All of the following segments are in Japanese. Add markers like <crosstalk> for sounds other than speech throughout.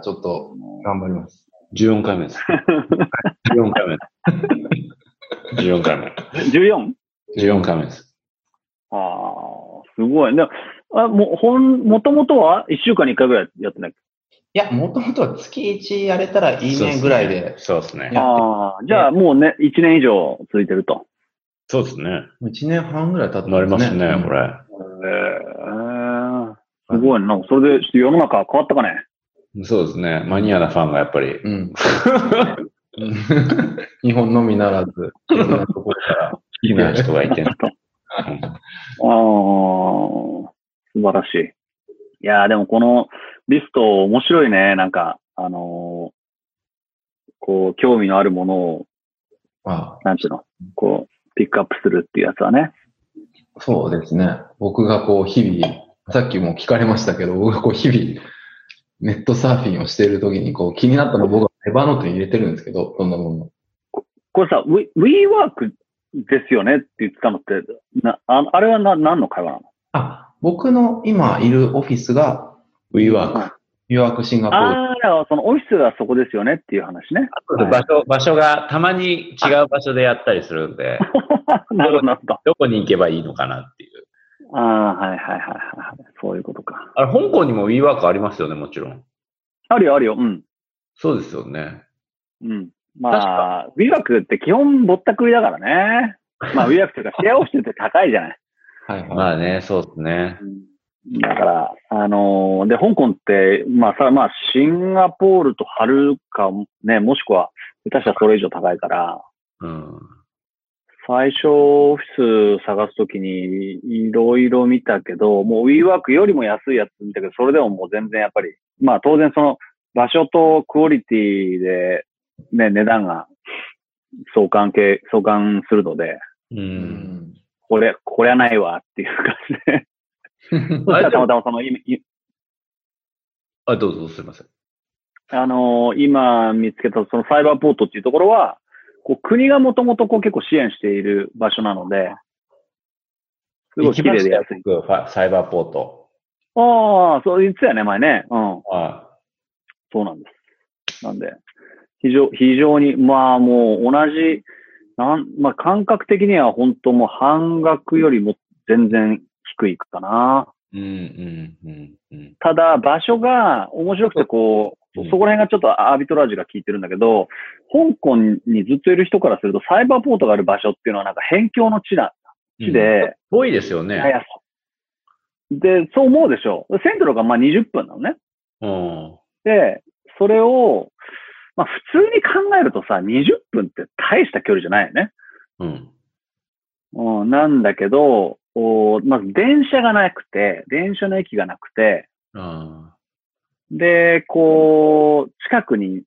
ちょっと頑張ります。14回目です。<laughs> 14回目。14回目。14? 14回目です。ああ、すごい。でも、あもう、ほん、もともとは？1週間に1回ぐらいやってない？いや、もともとは月1やれたらいいねぐらいで、そうですね。いやああ、じゃあもうね、1年以上続いてると。そうですね。1年半ぐらい経ってなりますね、これ。ええすごいね。なんかそれで世の中変わったかね？そうですね。マニアなファンがやっぱり。うん。うん日本のみならず、いろんなところから。好きな人がいてね。ああ、素晴らしい。いやーでもこのリスト面白いね。なんか、あのーこう、興味のあるものを、あなんていうの、こう、ピックアップするっていうやつはね。そうですね。僕がこう、日々、さっきも聞かれましたけど、僕がこう、日々、ネットサーフィンをしているときに、こう、気になったのを僕はエヴァノートに入れてるんですけど、どんなもの。これさ、We- WeWork ですよねって言ってたのって、なああれはな何の会話なの？あ、僕の今いるオフィスが、WeWork。予約シンガポール。ああ、だからそのオフィスがそこですよねっていう話ね。はい場所、場所がたまに違う場所でやったりするんで、<laughs> なるほど。どこに行けばいいのかなっていう。ああ、はいはいはいはい。そういうことか。あれ、香港にも WeWork ありますよね、もちろん。あるよ、あるよ。うん。そうですよね。うん。まあ、WeWork って基本ぼったくりだからね。まあ、<laughs> WeWork というかシェアオフィスって高いじゃない。はいはい。まあね、そうですね。だから、あのーで、香港って、まあさ、まあ、シンガポールとはるか、ね、もしくは、下手したらそれ以上高いから、うん。最初オフィス探すときにいろいろ見たけど、もう WeWork よりも安いやつ見たけど、それでももう全然やっぱり、まあ当然その場所とクオリティでね、値段が相関係、相関するので、う。うんん。これ、これはないわっていう感じで。そしたらたまたまその、あ、どうぞ、すいません。あのー今見つけたそのサイバーポートっていうところは、こう国がもともとこう結構支援している場所なので、すごい綺麗で安い。サイバーポート。ああ、そう言ってたよね、前ね。うん。はそうなんです。なんで、非常、非常に、まあもう同じ、なん、まあ感覚的には本当もう半額よりも全然低いかな。い。うん、うん、うん、うん。ただ場所が面白くてこう、うんそこら辺がちょっとアービトラージが効いてるんだけど、香港にずっといる人からするとサイバーポートがある場所っていうのはなんか辺境の地だ、地で、遠いですよね。で、そう思うでしょ。セントルがまあ20分なのね。うん。で、それを、まあ普通に考えるとさ、20分って大した距離じゃないよね。うん。うん、なんだけど、おまず電車がなくて、電車の駅がなくて、あで、こう、近くに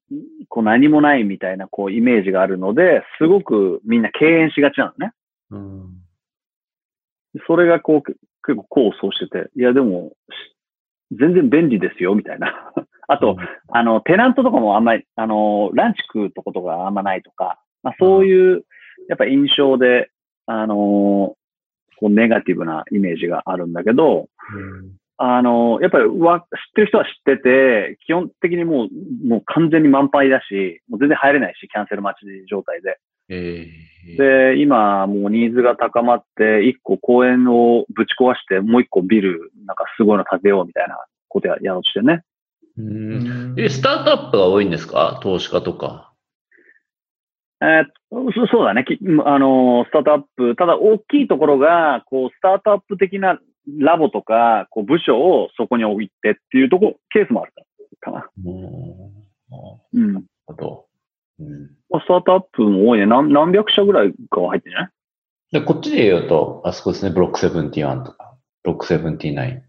こう何もないみたいなこうイメージがあるので、すごくみんな敬遠しがちなのね。ーうん。それがこう、結構構想してて、いやでも、し全然便利ですよ、みたいな。<laughs> あと、あの、テナントとかもあんまり、あの、ランチ食うとことがあんまないとか、まあ、そういう、やっぱ印象で、あの、こうネガティブなイメージがあるんだけど、あの、やっぱりわ、知ってる人は知ってて、基本的にもう、もう完全に満杯だし、もう全然入れないし、キャンセル待ち状態で。えー、で、今、もうニーズが高まって、一個公園をぶち壊して、もう一個ビル、なんかすごいの建てようみたいなことややろうとしてね。うんえ、スタートアップが多いんですか？投資家とか。えーそそうだね。きあの、スタートアップ、ただ大きいところが、こう、スタートアップ的なラボとか、こう、部署をそこに置いてっていうとこ、ケースもあるかな。うん。うん。なるほど。うん。スタートアップも多いね。何何百社ぐらいかは入ってんじゃない？で、こっちで言うと、あそこですね、ブロック71とか、ブロック79。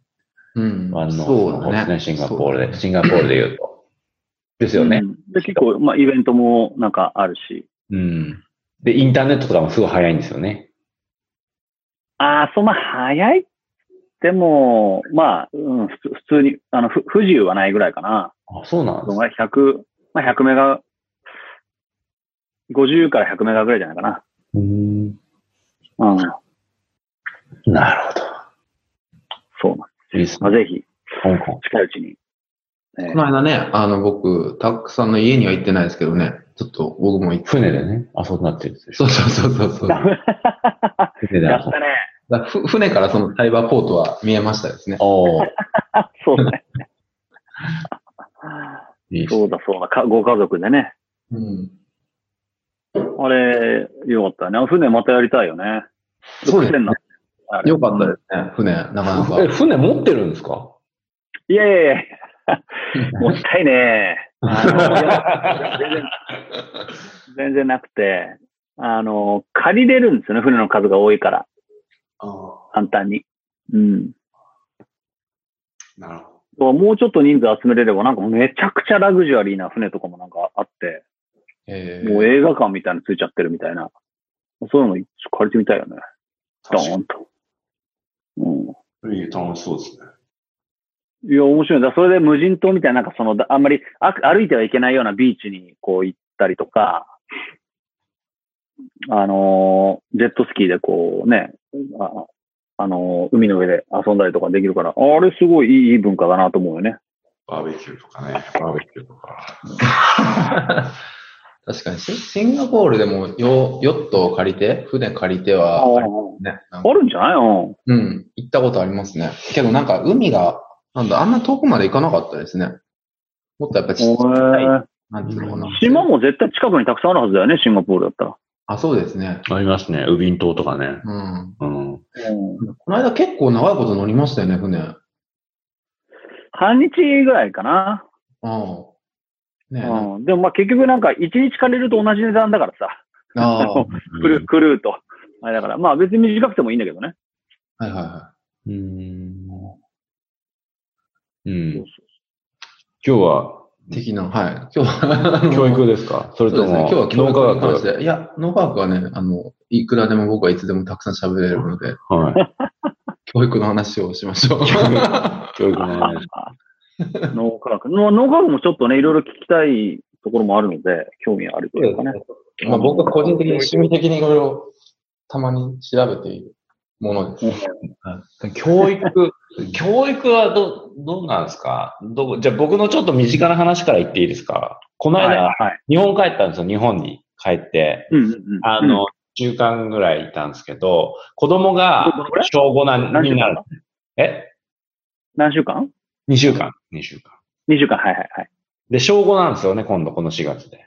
うん。あの、そうそうですね。シンガポールで、シンガポールで言うと。ですよねう。んで、結構、まあ、イベントもなんかあるし。うん。で、インターネットとかもすごい早いんですよね。ああ、そう、まあ、早い。でも、まあ、うん、普通普通に、あの、ふ不自由はないぐらいかな。あ、そうなんですそのぐらい100、まあ、100メガ、50から100メガぐらいじゃないかな。うん。うん。なるほど。そうなんいいですまあ、ね。ぜひ、香港。近いうちにねこ。の間ね、あの、僕、たくさんの家には行ってないですけどね、ちょっと僕も行って。船でね、遊んだって言ってたでしょそうそうそうそう船で遊んだ。やったね。らふ船からそのサイバーポートは見えましたですね。おー <laughs> そうね。いいっすそうだそうだ。かご家族でね。うん。あれ、よかったね。船またやりたいよね。そうですねよかったですね、船、なかなか。え、船持ってるんですか？いやいやいや <laughs> もったいねえ。全然、<laughs> 全然なくて、あの、借りれるんですよね、船の数が多いから、あ簡単に。うん。なるほもうちょっと人数集めれれば、なんかめちゃくちゃラグジュアリーな船とかもなんかあって、えもう映画館みたいについちゃってるみたいな。そういうの借りてみたいよね。ドーンと。うん。ど。いい、楽しそうですね。いや、面白い。だそれで無人島みたいな、なんかその、だあんまりあ歩いてはいけないようなビーチにこう行ったりとか、あのージェットスキーでこうね、あ、あのー海の上で遊んだりとかできるから、あれすごいいい文化だなと思うよね。バーベキューとかね、バーベキューとか。<laughs> 確かにシ、シンガポールでもヨヨットを借りて、船借りては、ね、あるんじゃない？うん。うん、行ったことありますね。けどなんか海が、なんだ、あんな遠くまで行かなかったですね。もっとやっぱちっちゃい、へなんていうのかな。ー島も絶対近くにたくさんあるはずだよね、シンガポールだったら。あ、そうですね。ありますね。ウビン島とかね。うん。うん。この間結構長いこと乗りましたよね、船。あ半日ぐらいかな。あ。ねえ、うん。でもまあ結局なんか一日借りると同じ値段だからさ。あ <laughs> クルクルーと。あれだから、まあ別に短くてもいいんだけどね。いはいはうん。うん。そう今日はい的な、はい。今日は、教育ですか？それとも、そうですね。今日は教脳育に科学関して。いや、脳科学はね、あの、いくらでも僕はいつでもたくさん喋れるので、はい。教育の話をしましょう。教育の話。脳科学。の脳科学もちょっとね、いろいろ聞きたいところもあるので、興味あるというかね。まあ僕は個人的に趣味的にいろいろたまに調べているものです。教育、<laughs> 教育はど、どうなんですか？どじゃあ僕のちょっと身近な話から言っていいですか？このはい、間、はい。日本帰ったんですよ、日本に帰って。うんうんうん。あの、週間ぐらいいたんですけど、子供どが？小5な何週間？になる。え？何週間 ?2 週間。2週間。?2 週間、はいはいはい。で、小5なんですよね、今度この4月で。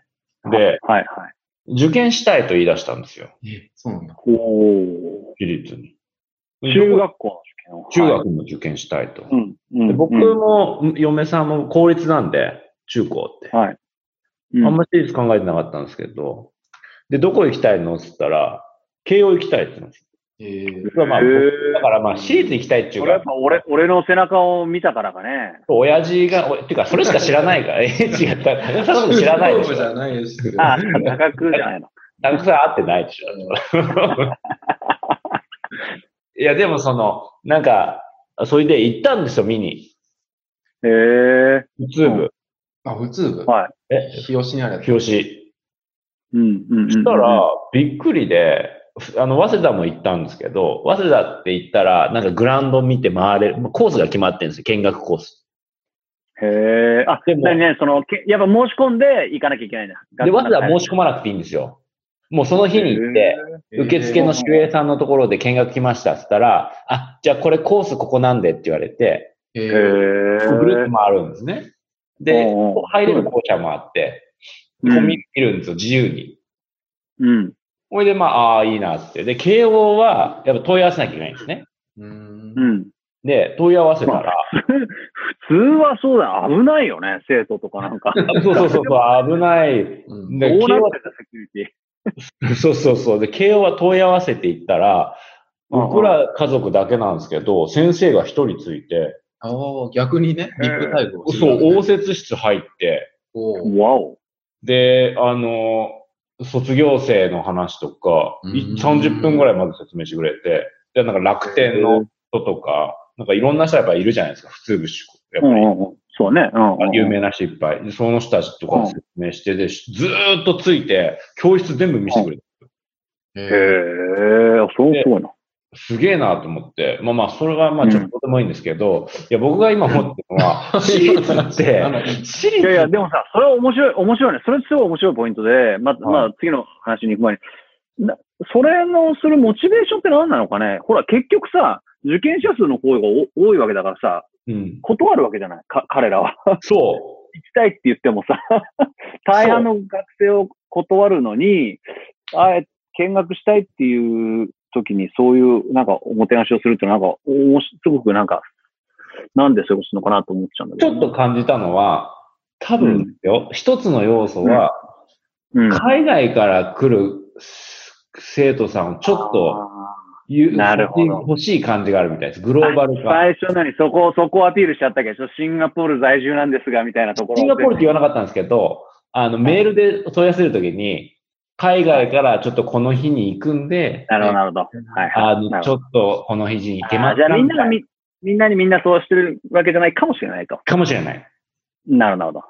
で、はいはい。受験したいと言い出したんですよ。え、そうなんだ。おー私立に。中学校の受験を。中はい学も受験したいと。うん。うん。で僕うんも、嫁さんも公立なんで、中高って。はい。うんあんまり私立考えてなかったんですけど、で、どこ行きたいのって言ったら、慶応行きたいって言うんですえーよ。まあ、だからまあ、私立行きたいっていうかそれやっ、ぱ俺、俺の背中を見たからかね。親父が、おっていうか、それしか知らないから、<laughs> え、違った。高木さんのこと知らないでしょ。じゃないですけど。あ、高くじゃないの。高木さん会ってないでしょ。<laughs> いや、でもその、なんか、それで行ったんですよ、見に。へえ。普通部。あ、普通部？はい。え、日吉にあるやつ？表紙。うんうんうんうん。そしたら、びっくりで、あの、早稲田も行ったんですけど、早稲田って言ったら、なんかグラウンド見て回れる、コースが決まってるんですよ、見学コース。へえ。あ、でも何ね、その、けやっぱ申し込んで行かなきゃいけないんだ。で、早稲田は申し込まなくていいんですよ。もうその日に行って、受付の守衛さんのところで見学来ましたって言ったら、あ、じゃあこれコースここなんでって言われて。ぐるっと回るんですね。で、入れる校舎もあって、うんコンビニ見るんですよ、自由に。うん。ほいで、まあ、ああ、いいなって。で、慶応は、やっぱ問い合わせなきゃいけないんですね。うーんう。ん。で、問い合わせたら、普通はそうだよ。危ないよね、生徒とかなんか。そうそうそうそう、危ない。うんで、慶応どうなってたセキュリティ。<laughs> そうそうそう。で、慶応は問い合わせていったら、僕ら家族だけなんですけど、先生が一人ついて、ああ、逆にね、ビッグタイプをするそう、応接室入って、わお。で、あの、卒業生の話とか、うん。い30分ぐらいまず説明してくれて、で、なんか楽天の人とか、なんかいろんな人やっぱいるじゃないですか、普通部主やっぱり。そうね。うんうんうん。有名な人いっぱい。で、その人たちとか説明して、で、ずーっとついて、教室全部見せてくれて。へえ、そうすごいな。すげえなと思って。まあまあ、それがまあちょっとでもいいんですけど、うんいや、僕が今思ってるのは、<laughs> 私立って、私立いやいや、でもさ、それは面白い、面白いね。それすごい面白いポイントで、ま、まあ、次の話に行く前に、なそれのするモチベーションって何なのかねほら、結局さ、受験者数の方がお多いわけだからさ、うん。断るわけじゃない。か、彼らは。そ <laughs> 行きたいって言ってもさ、<laughs> 大半の学生を断るのに、あえ、見学したいっていう時にそういうなんかおもてなしをするってなんか、おもしすごくなんか、なんでそういうことするのかなと思っちゃうんだう。ちけど、ょっと感じたのは、多分ですよ、一つの要素は、うん、海外から来る生徒さんをちょっとあ言うなるほど欲しい感じがあるみたいです。グローバル化。最初なにそこ、そこをアピールしちゃったけど、シンガポール在住なんですが、みたいなところ。シンガポールって言わなかったんですけど、あの、メールで問い合わせるときに、海外からちょっとこの日に行くんで、なるほど、なるほど。はいはい。あの、ちょっとこの日に行けますあじゃあみんながかみ、みんなにみんなそうしてるわけじゃないかもしれないと。かもしれない。なるほど。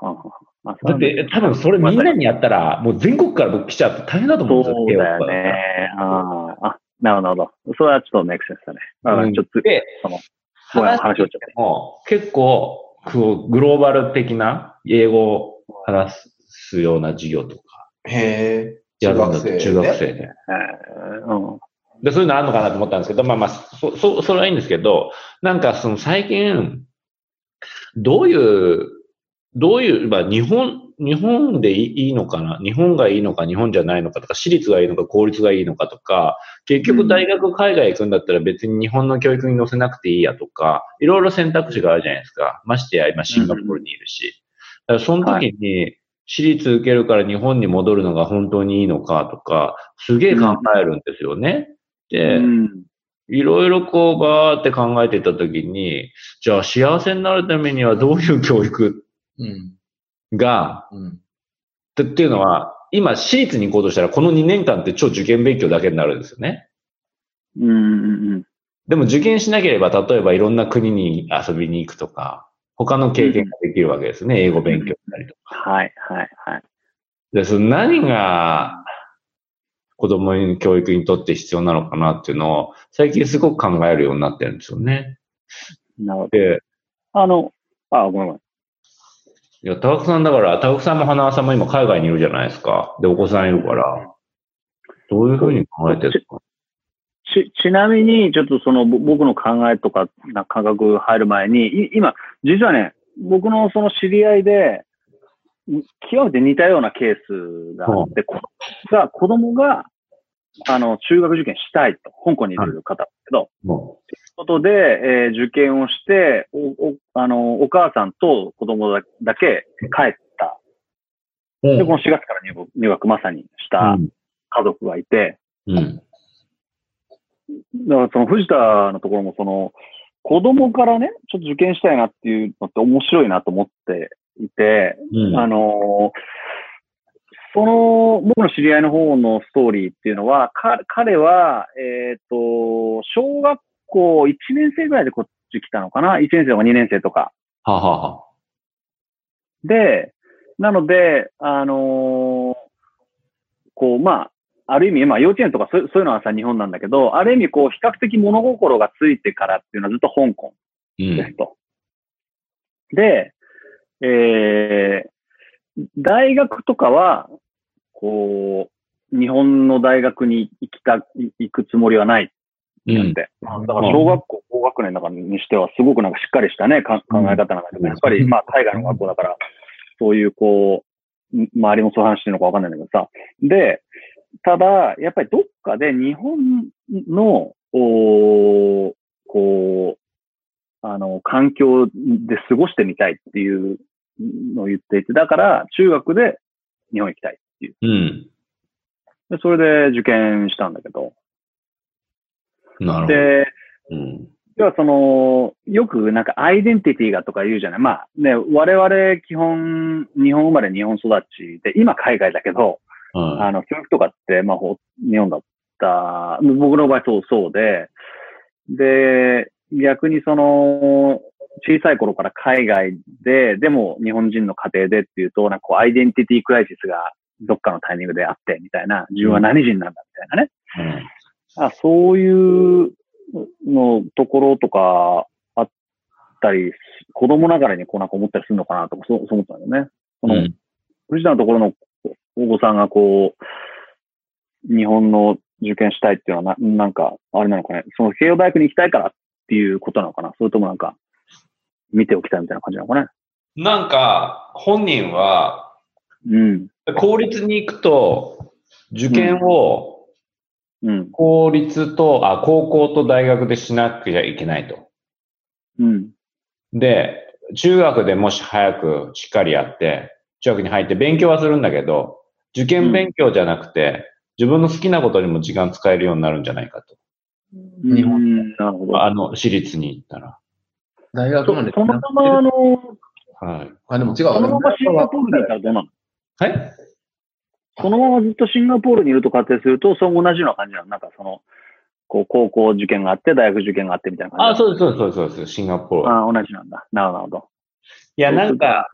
だって、多分それみんなにやったら、もう全国から僕来ちゃって大変だと思うんですよ。そうだよね。あ、なるほど。それはちょっとメイクセンスだね。あうんちょっと、で、その、話話をちゃって。も結構、こう、グローバル的な英語を話すような授業とかへえ。やるんだって、中学生で？で。えーうん。で、そういうのあるのかなと思ったんですけど、まあまあ、そ、そ、それはいいんですけど、なんかその最近、どういう、どういう、まあ日本、日本でいいのかな？日本がいいのか日本じゃないのかとか、私立がいいのか公立がいいのかとか、結局大学海外行くんだったら別に日本の教育に載せなくていいやとか、いろいろ選択肢があるじゃないですか。ましてや今シンガポールにいるし。だからその時に、私立受けるから日本に戻るのが本当にいいのかとか、すげえ考えるんですよね。で、うんいろいろこうバーって考えてたときに、じゃあ幸せになるためにはどういう教育うん。が、うん。ってっていうのは、今私立に行こうとしたらこの2年間って超受験勉強だけになるんですよね。うんうんうん。でも受験しなければ、例えばいろんな国に遊びに行くとか、他の経験ができるわけですね。英語勉強したりとか。はい、はい、はい。で、その何が子供の教育にとって必要なのかなっていうのを、最近すごく考えるようになってるんですよね。なるほど。で、あの、あ、ごめんごめん。いや、高久さんだから、高久さんも花輪さんも今海外にいるじゃないですか。で、お子さんいるから、どういうふうに考えてるんですかち、ちなみに、ちょっとそのぼ僕の考えとか、な感覚入る前に、い今、実はね、僕のその知り合いで、ん極めて似たようなケースがあって、こが子供が、あの、中学受験したいと、香港にいる方だけど、もことで、えー受験をして、お、お、あの、お母さんと子供だだけ帰った。う。で、この4月から入学、入学まさにした家族がいて、うん。うん。だからその藤田のところもその、子供からね、ちょっと受験したいなっていうのって面白いなと思っていて、うん。あのーその、僕の知り合いの方のストーリーっていうのは、か彼は、えっ、と、小学校1年生ぐらいでこっち来たのかな ?1 年生とか2年生とか。はあはあはあ。で、なので、あのーこう、まあ、ある意味、まあ、幼稚園とかそうそういうのはさ、日本なんだけど、ある意味、こう、比較的物心がついてからっていうのはずっと香港うん。ですと。で、えー、大学とかは、こう、日本の大学に行きた、い行くつもりはないうん。って。だから小学校高学年だからにしてはすごくなんかしっかりしたね、か考え方なんだけど、やっぱりまあ海外の学校だから、そういうこう、ん周りもそう話してるのかわかんないんだけどさ。で、ただ、やっぱりどっかで日本の、おーこう、あの、環境で過ごしてみたいっていうのを言っていて、だから中学で日本行きたいっていう。うん。でそれで受験したんだけど。なるで、ほど。うん。要はその、よくなんかアイデンティティがとか言うじゃない？まあね、我々基本、日本生まれ日本育ちで、今海外だけど、うん。あの、教育とかって、まあ、ほ日本だった、僕の場合そうそうで、で、逆にその、小さい頃から海外で、でも日本人の家庭でっていうと、なんかこう、アイデンティティクライシスがどっかのタイミングであって、みたいな、自分は何人なんだ、みたいなね。あそういうのところとかあったり、子供ながらにこうなんか思ったりするのかなとか、そうそう思ったんだよね。その、うん藤田のところのお子さんがこう、日本の受験したいっていうのはな、なんか、あれなのかね。その慶応大学に行きたいからっていうことなのかなそれともなんか、見ておきたいみたいな感じなのかね。なんか、本人は、うん。公立に行くと、受験をうん。公立と、あ、高校と大学でしなきゃいけないと。うん。で、中学でもし早くしっかりやって、中学に入って勉強はするんだけど、受験勉強じゃなくて、自分の好きなことにも時間使えるようになるんじゃないかと。日本うんなるほど。あの、私立に行ったら。そ大学までそのまま、あの、はい。あ、でも違う。そのままシンガポールにいたらどうなの？はいそのままずっとシンガポールにいると仮定すると、そう同じような感じなのなんかその、こう、高校受験があって、大学受験があってみたいな感じ。あ、そうです、そうです、そうですそうです。シンガポール。あ同じなんだ。なるほど。いや、なんか、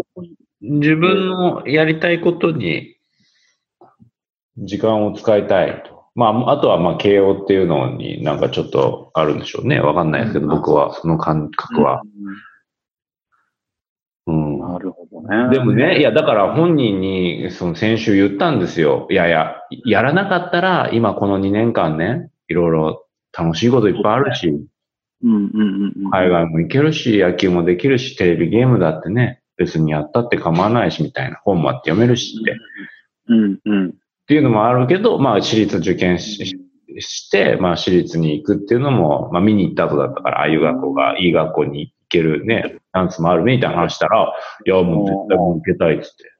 自分のやりたいことに時間を使いたいと。まあ、あとは、まあ、慶応っていうのになんかちょっとあるんでしょうね。わかんないですけど、うん僕は、その感覚は。うん。でもね、いや、だから本人に、その先週言ったんですよ。いやいや、やらなかったら、今この2年間ね、いろいろ楽しいこといっぱいあるし、うんうんうんうん。海外も行けるし、野球もできるし、テレビゲームだってね、別にやったって構わないし、みたいな。本もあって読めるしって。っうんうん。ていうのもあるけど、まあ、私立受験しして、まあ、私立に行くっていうのも、まあ、見に行った後だったから、ああいう学校が、いい学校に行けるね、チャンスもあるね、みたいな話したら、いや、もう絶対もう受けたいっつって。やっ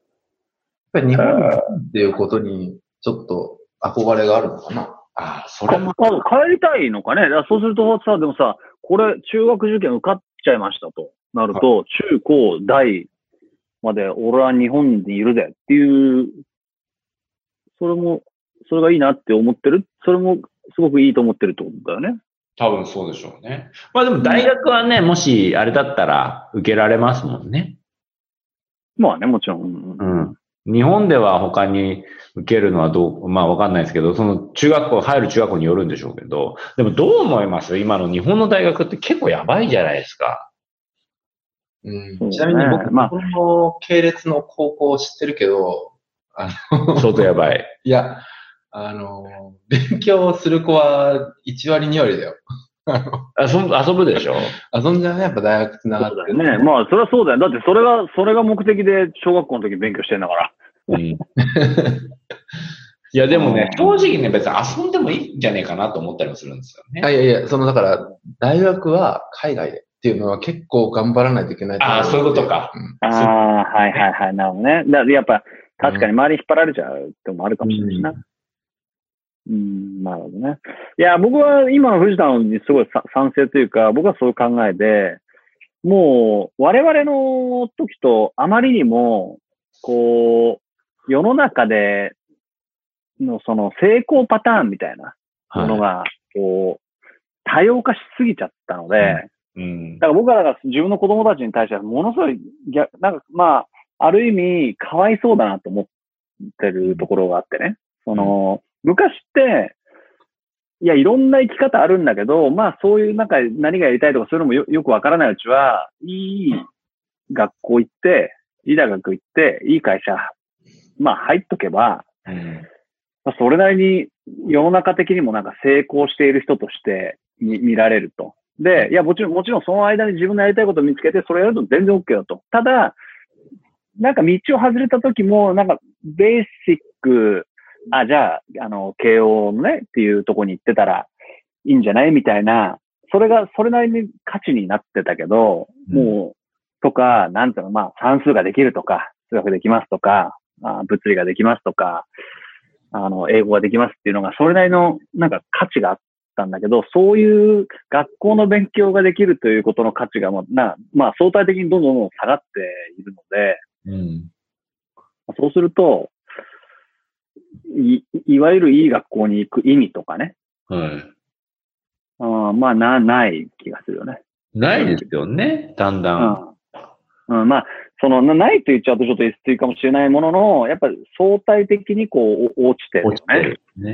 ぱり日本っていうことに、ちょっと憧れがあるのかな？ああ、そかあ帰りたいのかね？そうするとさ、でもさ、これ、中学受験受かっちゃいましたとなると、中高大まで俺は日本にいるぜっていう、それも、それがいいなって思ってる？それもすごくいいと思ってるってことだよね。多分そうでしょうね。まあでも大学はね、もしあれだったら受けられますもんね。まあね、もちろん。うんうん。日本では他に受けるのはどう、まあわかんないですけど、その中学校、入る中学校によるんでしょうけど、でもどう思います？今の日本の大学って結構やばいじゃないですか。うんそうねちなみに僕、まあ日本の系列の高校を知ってるけど、あの、相当やばい。いや、あの、勉強する子は1割2割だよ。<laughs> 遊ぶ、遊ぶでしょ？遊んじゃうね、やっぱ大学つながってるそうだよね。まあ、それはそうだよ。だって、それが、それが目的で小学校の時勉強してんだから。うん。<laughs> いやでもね、うん正直ね、別に遊んでもいいんじゃねえかなと思ったりもするんですよね。あいやいや、その、だから、大学は海外でっていうのは結構頑張らないといけないあーそういうことかうんああ、はいはいはい。なるほどね。だやっぱ、確かに周りに引っ張られちゃうってのもあるかもしれないしな。うん、なるほどね。いや、僕は今の藤田のにすごいさ賛成というか、僕はそういう考えで、もう、我々の時とあまりにも、こう、世の中でのその成功パターンみたいなものが、こう、多様化しすぎちゃったので、うんだ。から僕らが自分の子供たちに対してはものすごい逆、なんかまあ、ある意味かわいそうだなと思ってるところがあってね。その、昔って、いや、いろんな生き方あるんだけど、まあそういうなんか何がやりたいとかそういうのもよよくわからないうちは、いい学校行って、いい大学行って、いい会社、まあ入っとけば、うんまあそれなりに世の中的にもなんか成功している人として見見られると。で、いや、もちろん、もちろんその間に自分のやりたいことを見つけて、それやると全然 OK だと。ただ、なんか道を外れた時も、なんかベーシック、あ、じゃあ、あの、慶応のね、っていうところに行ってたらいいんじゃない？みたいな、それがそれなりに価値になってたけど、うんもう、とか、なんていうの、まあ、算数ができるとか、数学できますとか、あ物理ができますとか、あの、英語ができますっていうのが、それなりの、なんか価値があったんだけど、そういう学校の勉強ができるということの価値が、まあ、なまあ、相対的にどんどんどんどん下がっているので、うん。そうすると、い、いわゆるいい学校に行く意味とかね、はい。うん、まあ、な、ない気がするよね。ないですよね、だんだん。うん。うん、まあ、その、なないと言っちゃうとちょっと ST かもしれないものの、やっぱり相対的にこう、お落ちてるよね。落ちてるね。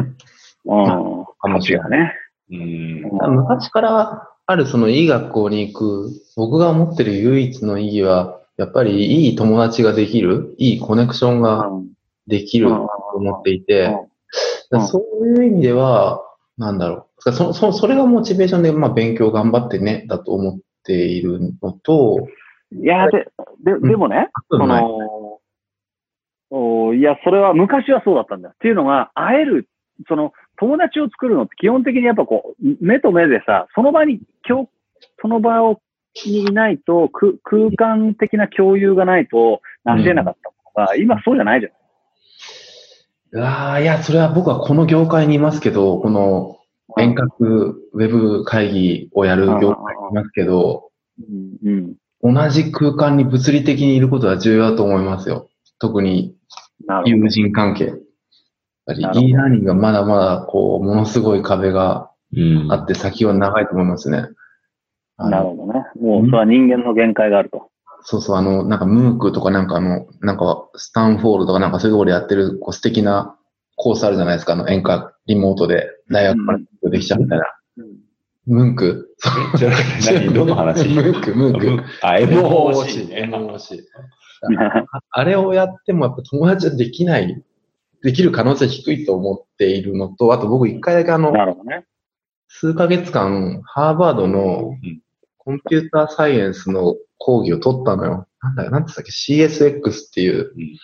うん。かもしれないね。うん。昔からあるそのいい学校に行く、僕が思ってる唯一の意義は、やっぱりいい友達ができる、いいコネクションができると思っていて、うん。そういう意味では、なんだろう。そそそれがモチベーションで、まあ、勉強頑張ってね、だと思っているのと、いや、で、で、でもね、そはい。の、おいや、それは昔はそうだったんだよ。っていうのが、会える、その、友達を作るのって基本的にやっぱこう、目と目でさ、その場に、今日、その場を、にいないと、く空間的な共有がないと、なし得なかったのが、今そうじゃないじゃん。ああ、いや、それは僕はこの業界にいますけど、この遠隔ウェブ会議をやる業界にいますけど、うん、うん。同じ空間に物理的にいることは重要だと思いますよ。特に友人関係。やっぱり e ラーニングがまだまだ、こう、ものすごい壁がうんあって先は長いと思いますね。なるほどね。もう、それは人間の限界があると。そうそう、あの、なんか、ムークとかなんかあの、なんか、スタンフォールとかなんかそういうところでやってる、こう、素敵なコースあるじゃないですか、あの、演歌、リモートで、大学からできちゃうみたいな。ムンク？じゃあ何？どの話？<laughs> ムーク、ムーク。あ、MOC ね。MOC。あれをやってもやっぱ友達はできない、できる可能性低いと思っているのと、あと僕一回だけあの、なるほどね。数ヶ月間、ハーバードのうんコンピューターサイエンスの講義を取ったのよ。なんだよ、なんて言ったっけ ?CSX っていう。うん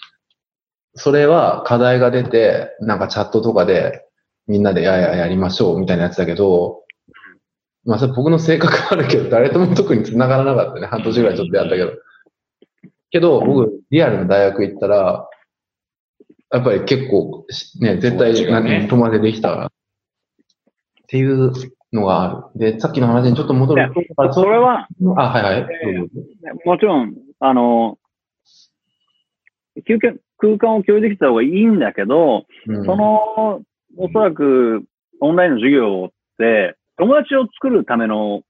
それは課題が出て、なんかチャットとかでみんなでやややりましょうみたいなやつだけど、まあそれ僕の性格あるけど、誰とも特に繋がらなかったね。半年ぐらいちょっとやったけど。けど、僕、リアルの大学行ったら、やっぱり結構、ね、絶対、ね何友達できたから。っていうのがある。で、さっきの話にちょっと戻ると、あそれは、あ、はいはい。どうぞもちろん、あの、休憩空間を共有できた方がいいんだけど、うんその、おそらく、オンラインの授業って、友達を作るための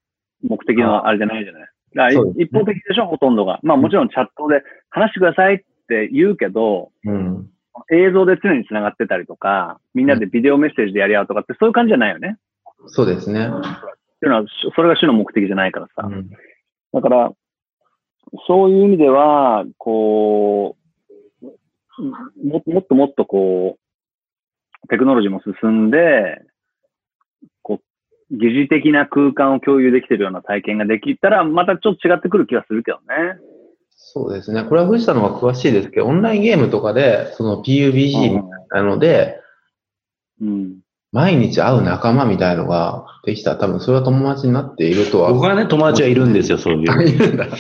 目的のあれじゃないじゃない。ね一方的でしょ、ほとんどが。まあもちろんチャットで話してくださいって言うけど、うん。映像で常に繋がってたりとか、みんなでビデオメッセージでやり合うとかってそういう感じじゃないよね。そうですね。っていうのは、それが主の目的じゃないからさ。うんだから、そういう意味では、こう、ももっともっとこう、テクノロジーも進んで、こう、疑似的な空間を共有できてるような体験ができたら、またちょっと違ってくる気がするけどね。そうですね。これは藤田の方が詳しいですけど、オンラインゲームとかで、その PUBG なので、うん。毎日会う仲間みたいのができたら、多分それは友達になっているとは。僕はね、友達はいるんですよ、そういう。あいるんだ。<laughs>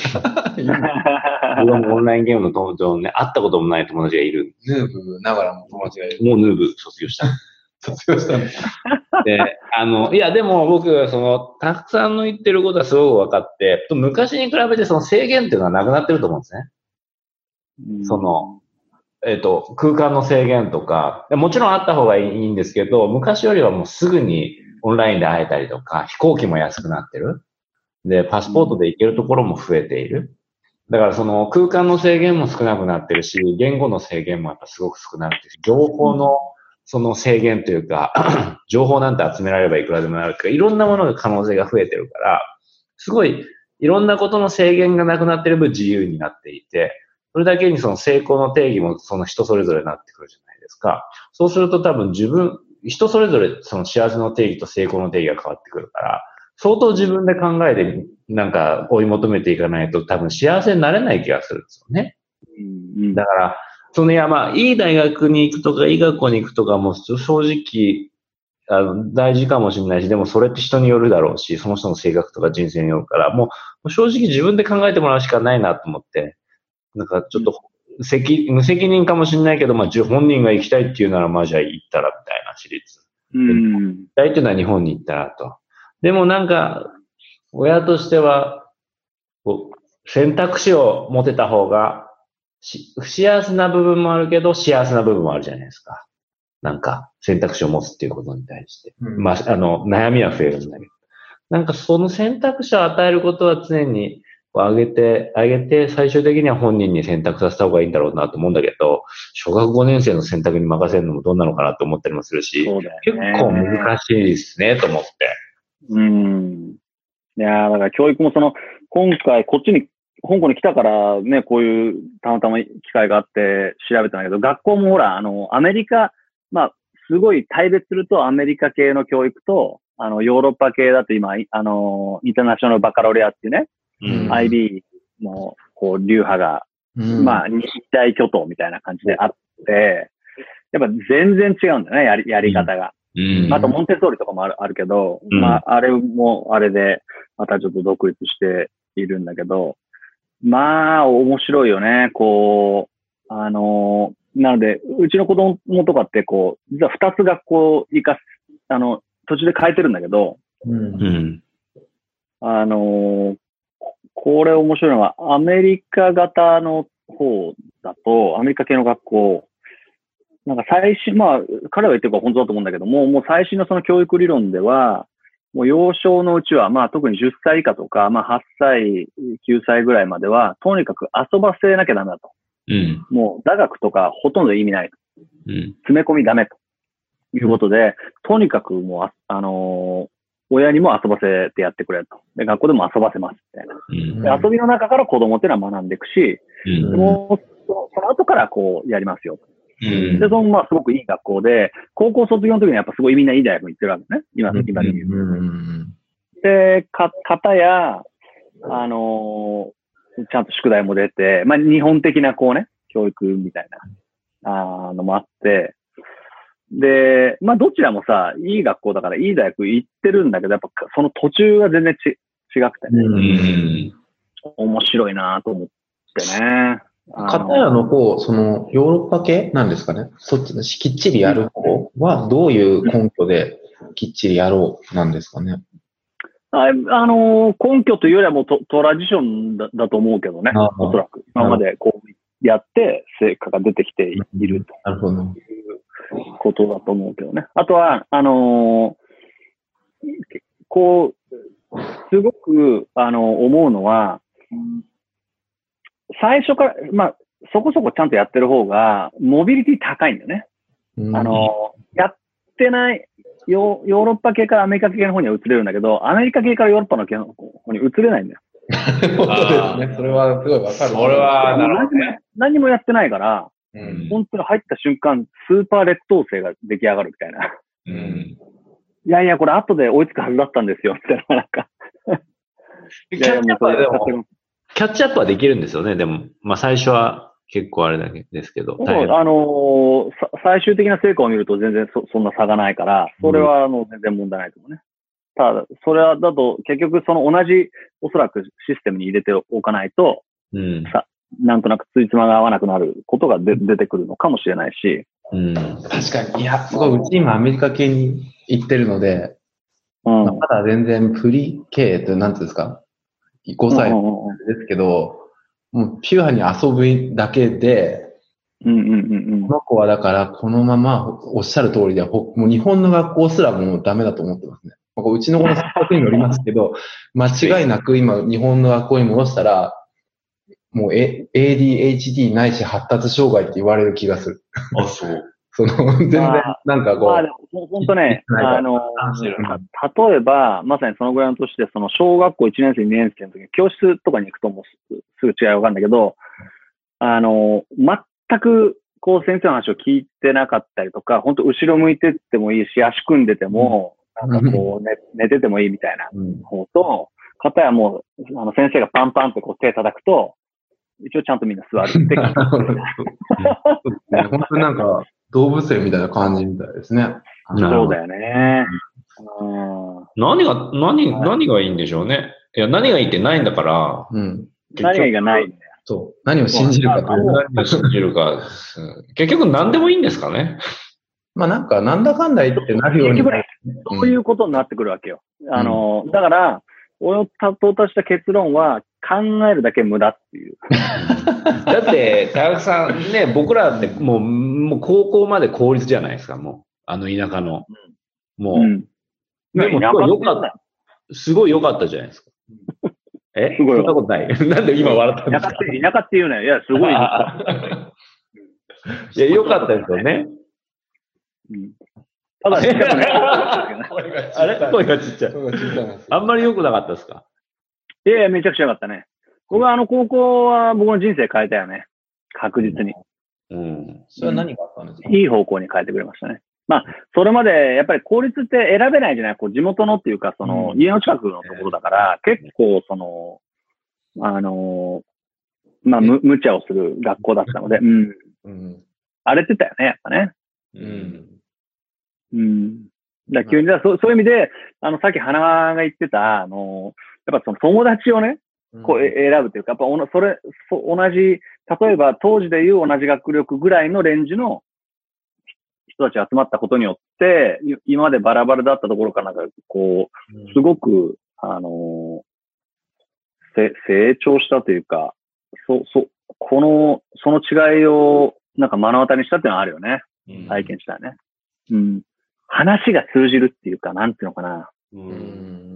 僕はもうオンラインゲームの友達をね、会ったこともない友達がいる。ヌーブながらも友達がいる。もうヌーブ卒業した。<laughs> 卒業したんだ。<laughs> で、あの、いや、でも僕、その、たくさんの言ってることはすごく分かって、昔に比べてその制限っていうのはなくなってると思うんですね。その、えっ、と、空間の制限とか、もちろんあった方がいいんですけど、昔よりはもうすぐにオンラインで会えたりとか、飛行機も安くなってる。で、パスポートで行けるところも増えている。だからその空間の制限も少なくなってるし、言語の制限もやっぱすごく少なくて、情報のその制限というか、<clears throat> 情報なんて集められればいくらでもなるとか、いろんなものが可能性が増えてるから、すごいいろんなことの制限がなくなってる分自由になっていて、それだけにその成功の定義もその人それぞれになってくるじゃないですか。そうすると多分自分、人それぞれその幸せの定義と成功の定義が変わってくるから、相当自分で考えてなんか追い求めていかないと多分幸せになれない気がするんですよね。だから、そのいやまあ、いい大学に行くとか、いい学校に行くとかも正直、あの、大事かもしれないし、でもそれって人によるだろうし、その人の性格とか人生によるから、もう正直自分で考えてもらうしかないなと思って、なんかちょっと、責無責任かもしれないけど、まあ、本人が行きたいっていうなら、まあじゃあ行ったらみたいな私立。うん。行きたいっていうのは日本に行ったらと。でもなんか、親としては、こう選択肢を持てた方が、し不幸せな部分もあるけど、幸せな部分もあるじゃないですか。なんか、選択肢を持つっていうことに対して。うんまあ、あの、悩みは増えるんだけど。なんかその選択肢を与えることは常に、上げて、上げて、最終的には本人に選択させた方がいいんだろうなと思うんだけど、小学5年生の選択に任せるのもどうなのかなと思ったりもするし、そうだよ結ね。構難しいですね、と思って。うん。いやーだから教育もその、今回こっちに、香港に来たからね、こういうたまたま機会があって調べたんだけど、学校もほら、あの、アメリカ、まあ、すごい大別するとアメリカ系の教育と、あの、ヨーロッパ系だと今、いあの、インターナショナルバカロレアっていうね、うん。IB の、こう、流派が、うんまあ、日大巨頭みたいな感じであって、やっぱ全然違うんだよね、やり、やり方が。うん。まああと、モンテッソーリとかもあるあるけど、うんまあ、あれも、あれで、またちょっと独立しているんだけど、まあ、面白いよね。こう、あの、なので、うちの子供とかって、こう、実は二つ学校行かす、あの、途中で変えてるんだけど、うんうん。あの、ここれ面白いのは、アメリカ型の方だと、アメリカ系の学校、なんか最新、まあ、彼は言ってるから本当だと思うんだけども、もう最新のその教育理論では、もう幼少のうちは、まあ特に10歳以下とか、まあ8歳、9歳ぐらいまでは、とにかく遊ばせなきゃダメだと。うん。もう座学とかほとんど意味ないと。うん。詰め込みダメと。いうことで、とにかくもうあ、あのー親にも遊ばせてやってくれと。で、学校でも遊ばせますみたいな。遊びの中から子供っていうのは学んでいくし、うん。もうそのその後からこうやりますよ。うんで、そのまあすごくいい学校で、高校卒業の時にやっぱすごいみんないい大学に行ってるわけね。今、今で言う。うんで、か、方や、あのーちゃんと宿題も出て、まあ日本的なこうね、教育みたいな、あーのもあって、で、まあどちらもさ、いい学校だからいい大学行ってるんだけど、やっぱその途中が全然ち違くてね、ううんん。面白いなと思ってね。片やの方、そのヨーロッパ系なんですかね？そっちのきっちりやる方はどういう根拠できっちりやろうなんですかね？ああのー根拠というよりはもうトトラディションだだと思うけどね、おそらく。今までこうやって成果が出てきているとなるほど。ことだと思うけどね。あとは、あのーこう、すごく、あの思うのは、最初から、まあ、そこそこちゃんとやってる方が、モビリティ高いんだよね。うんあの、やってない、ヨヨーロッパ系からアメリカ系の方には移れるんだけど、アメリカ系からヨーロッパの系の方に移れないんだよ。<laughs> そうですね。それはすごいわかる。それはなるほど何も何もやってないから、うん。本当に入った瞬間、スーパー劣等生が出来上がるみたいな。うん。いやいや、これ後で追いつくはずだったんですよ、みたいな。なんか。キャッチアップはでも、キャッチアップはできるんですよね。でも、まあ最初は結構あれだけですけど。そうあのーさ最終的な成果を見ると全然そそんな差がないから、それはあの全然問題ないと思うね。ただ、それはだと結局その同じおそらくシステムに入れておかないと、うん。なんとなくついつまが合わなくなることがで出てくるのかもしれないし、うん。確かに。いや、すごい、うち今アメリカ系に行ってるので、うん。まだ全然プリ系ってなんていうんですか ?5 歳うんうんうんですけど、もうピュアに遊ぶだけで、うんうんうんこの子はだからこのままおっしゃる通りで、ほもう日本の学校すらもうダメだと思ってますね。まあうちの子の性格にもよりますけど、間違いなく今日本の学校に戻したら、もう、A- ADHD ないし発達障害って言われる気がする。あ、そう。<laughs> その、全然まあ、なんかこう、まあでも、もう本当ね、あの、例えば、まさにそのぐらいの年で、その小学校1年生、2年生の時に教室とかに行くともうすすぐ違いわかるんだけど、あの、全く、こう先生の話を聞いてなかったりとか、本当後ろ向いてってもいいし、足組んでても、なんかこう、寝寝ててもいいみたいなうん方と、方やもう、あの先生がパンパンってこう手叩くと、一応ちゃんとみんな座るって聞いてね本当になんか動物園みたいな感じみたいですね。なるほどそうだよね。うん何が、何、何がいいんでしょうね。いや、何がいいってないんだから、うん。何がいいがないんだよ。そう。何を信じるかと何を信じるか。うん結局何でもいいんですかね。まあなんか、なんだかんだ言ってなるように。結局ねそういうことになってくるわけよ。あの、だから、俺の到達した結論は、考えるだけ無駄っていう。<laughs> だって、田中さんね、僕らってもう、もう高校まで公立じゃないですか、もう。あの田舎の。もう、うん。でもすごい良かった。すごい良かったじゃないですか。え？すごいそんなことない。<laughs> なんで今笑ったんですか？田舎って、田舎って言うなよ。いや、すごい。あ <laughs> いや、良かったですよね。うんただ、ね、あれ？声がちっちゃい。あんまり良くなかったですか？いやいや、めちゃくちゃ良かったね。僕はあの高校は僕の人生変えたよね。確実に。うん。それは何があったんですか？いい方向に変えてくれましたね。まあ、それまで、やっぱり公立って選べないじゃない？こう、地元のっていうか、その、うん家の近くのところだから、結構、その、あのーまあ、む、無茶をする学校だったので、うん。うん。荒れてたよね、やっぱね。うん。うん。だから急に、だそうそういう意味で、あの、さっき花が言ってた、あのやっぱその友達をね、こう、え選ぶというか、やっぱおな、それ、そ同じ、例えば当時でいう同じ学力ぐらいのレンジの人たちが集まったことによって、い今までバラバラだったところからなんか、こう、すごく、あのせ成長したというか、そ、そ、この、その違いを、なんか目の当たりにしたっていうのはあるよね。うん体験したね。うん。話が通じるっていうか、なんていうのかな。う。うんん。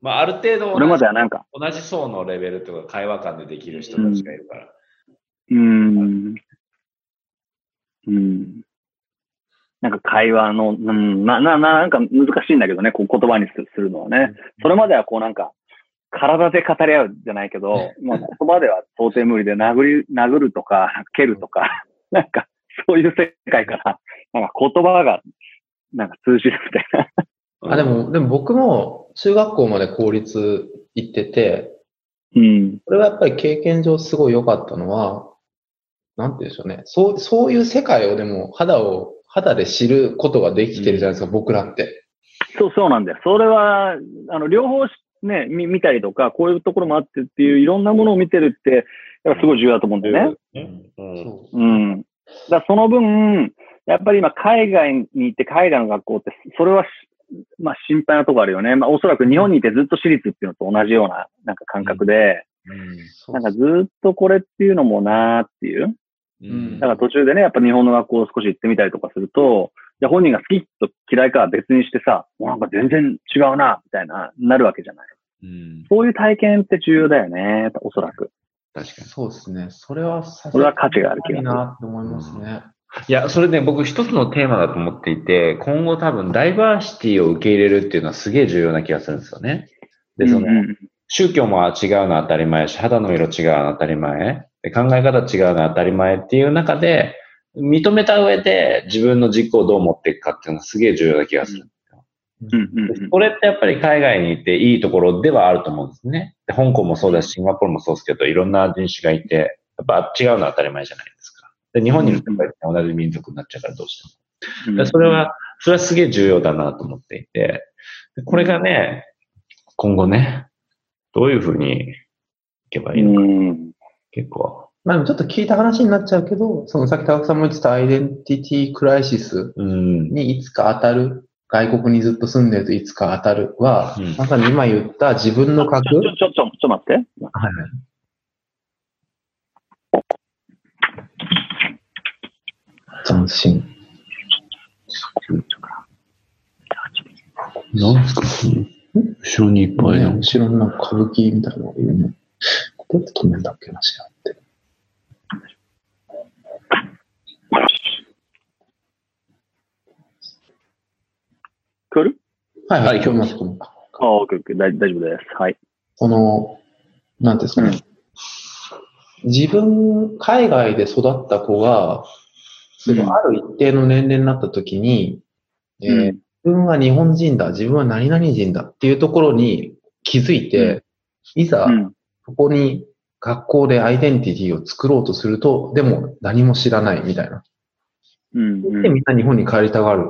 まあ、ある程度これま同じではなんか、同じ層のレベルとか会話感でできる人たちがいるから。うーん。うん。なんか会話の、うん、な、な、ななんか難しいんだけどね、こう言葉にすするのはね。それまではこうなんか、体で語り合うじゃないけど、まあ言葉では到底無理で殴り、殴るとか、蹴るとか、<laughs> なんかそういう世界から、なんか言葉が、なんか通じるみたいな。あ、でも、でも僕も中学校まで公立行ってて、うん。これはやっぱり経験上すごい良かったのは、なんて言うんでしょうね。そう、そういう世界をでも肌を、肌で知ることができてるじゃないですか、僕らって。そう、そうなんだよ。それは、あの、両方しね、見見たりとか、こういうところもあってっていういろんなものを見てるって、やっぱすごい重要だと思うんだよね。うん。そうん。だその分、やっぱり今海外に行って海外の学校って、それはし、まあ心配なとこあるよね。まあおそらく日本にいてずっと私立っていうのと同じようななんか感覚で、う。なんかずっとこれっていうのもなーっていう。うんだから途中でね、やっぱ日本の学校を少し行ってみたりとかすると、じゃあ本人が好きと嫌いかは別にしてさ、もうなんか全然違うな、みたいな、なるわけじゃない。うん。そういう体験って重要だよね、おそらく。確かに。そうですね。それはさそれは価値がある気がするいいなって思いますね。いや、それね、僕一つのテーマだと思っていて、今後多分ダイバーシティを受け入れるっていうのはすげえ重要な気がするんですよね。で、その、宗教も違うのは当たり前し、肌の色違うのは当たり前、で考え方違うのは当たり前っていう中で、認めた上で自分の軸をどう持っていくかっていうのはすげえ重要な気がする。これってやっぱり海外に行っていいところではあると思うんですね。で香港もそうだし、シンガポールもそうですけど、いろんな人種がいて、やっぱ違うのは当たり前じゃないですか。で、日本にいるとやっぱり同じ民族になっちゃうからどうしても。でそれは、それはすげえ重要だなと思っていて、でこれがね、今後ね、どういうふうにいけばいいのか、うん結構。まあでもちょっと聞いた話になっちゃうけど、そのさっき高木さんも言ってたアイデンティティクライシスうん。にいつか当たる、外国にずっと住んでるといつか当たるは、うんまさに今言った自分の核ちょ、ちょ、ちょ、ちょ、ちょ待って。はい斬新。なんですか？後ろにいっぱいね、の。後ろになんか歌舞伎みたいなのがいるね。どうやって止めんだっけな、知らんって。聞こえる？はいはい、はい今日ます。今日あ、オッケーオッケー。大大丈夫です。はい。その、なんていうんですかね。自分、海外で育った子が、そのある一定の年齢になった時に、えー自分は日本人だ、自分は何々人だっていうところに気づいて、いざう、ん。そこに学校でアイデンティティを作ろうとすると、でも何も知らないみたいな。うん。うん。で、みんな日本に帰りたがる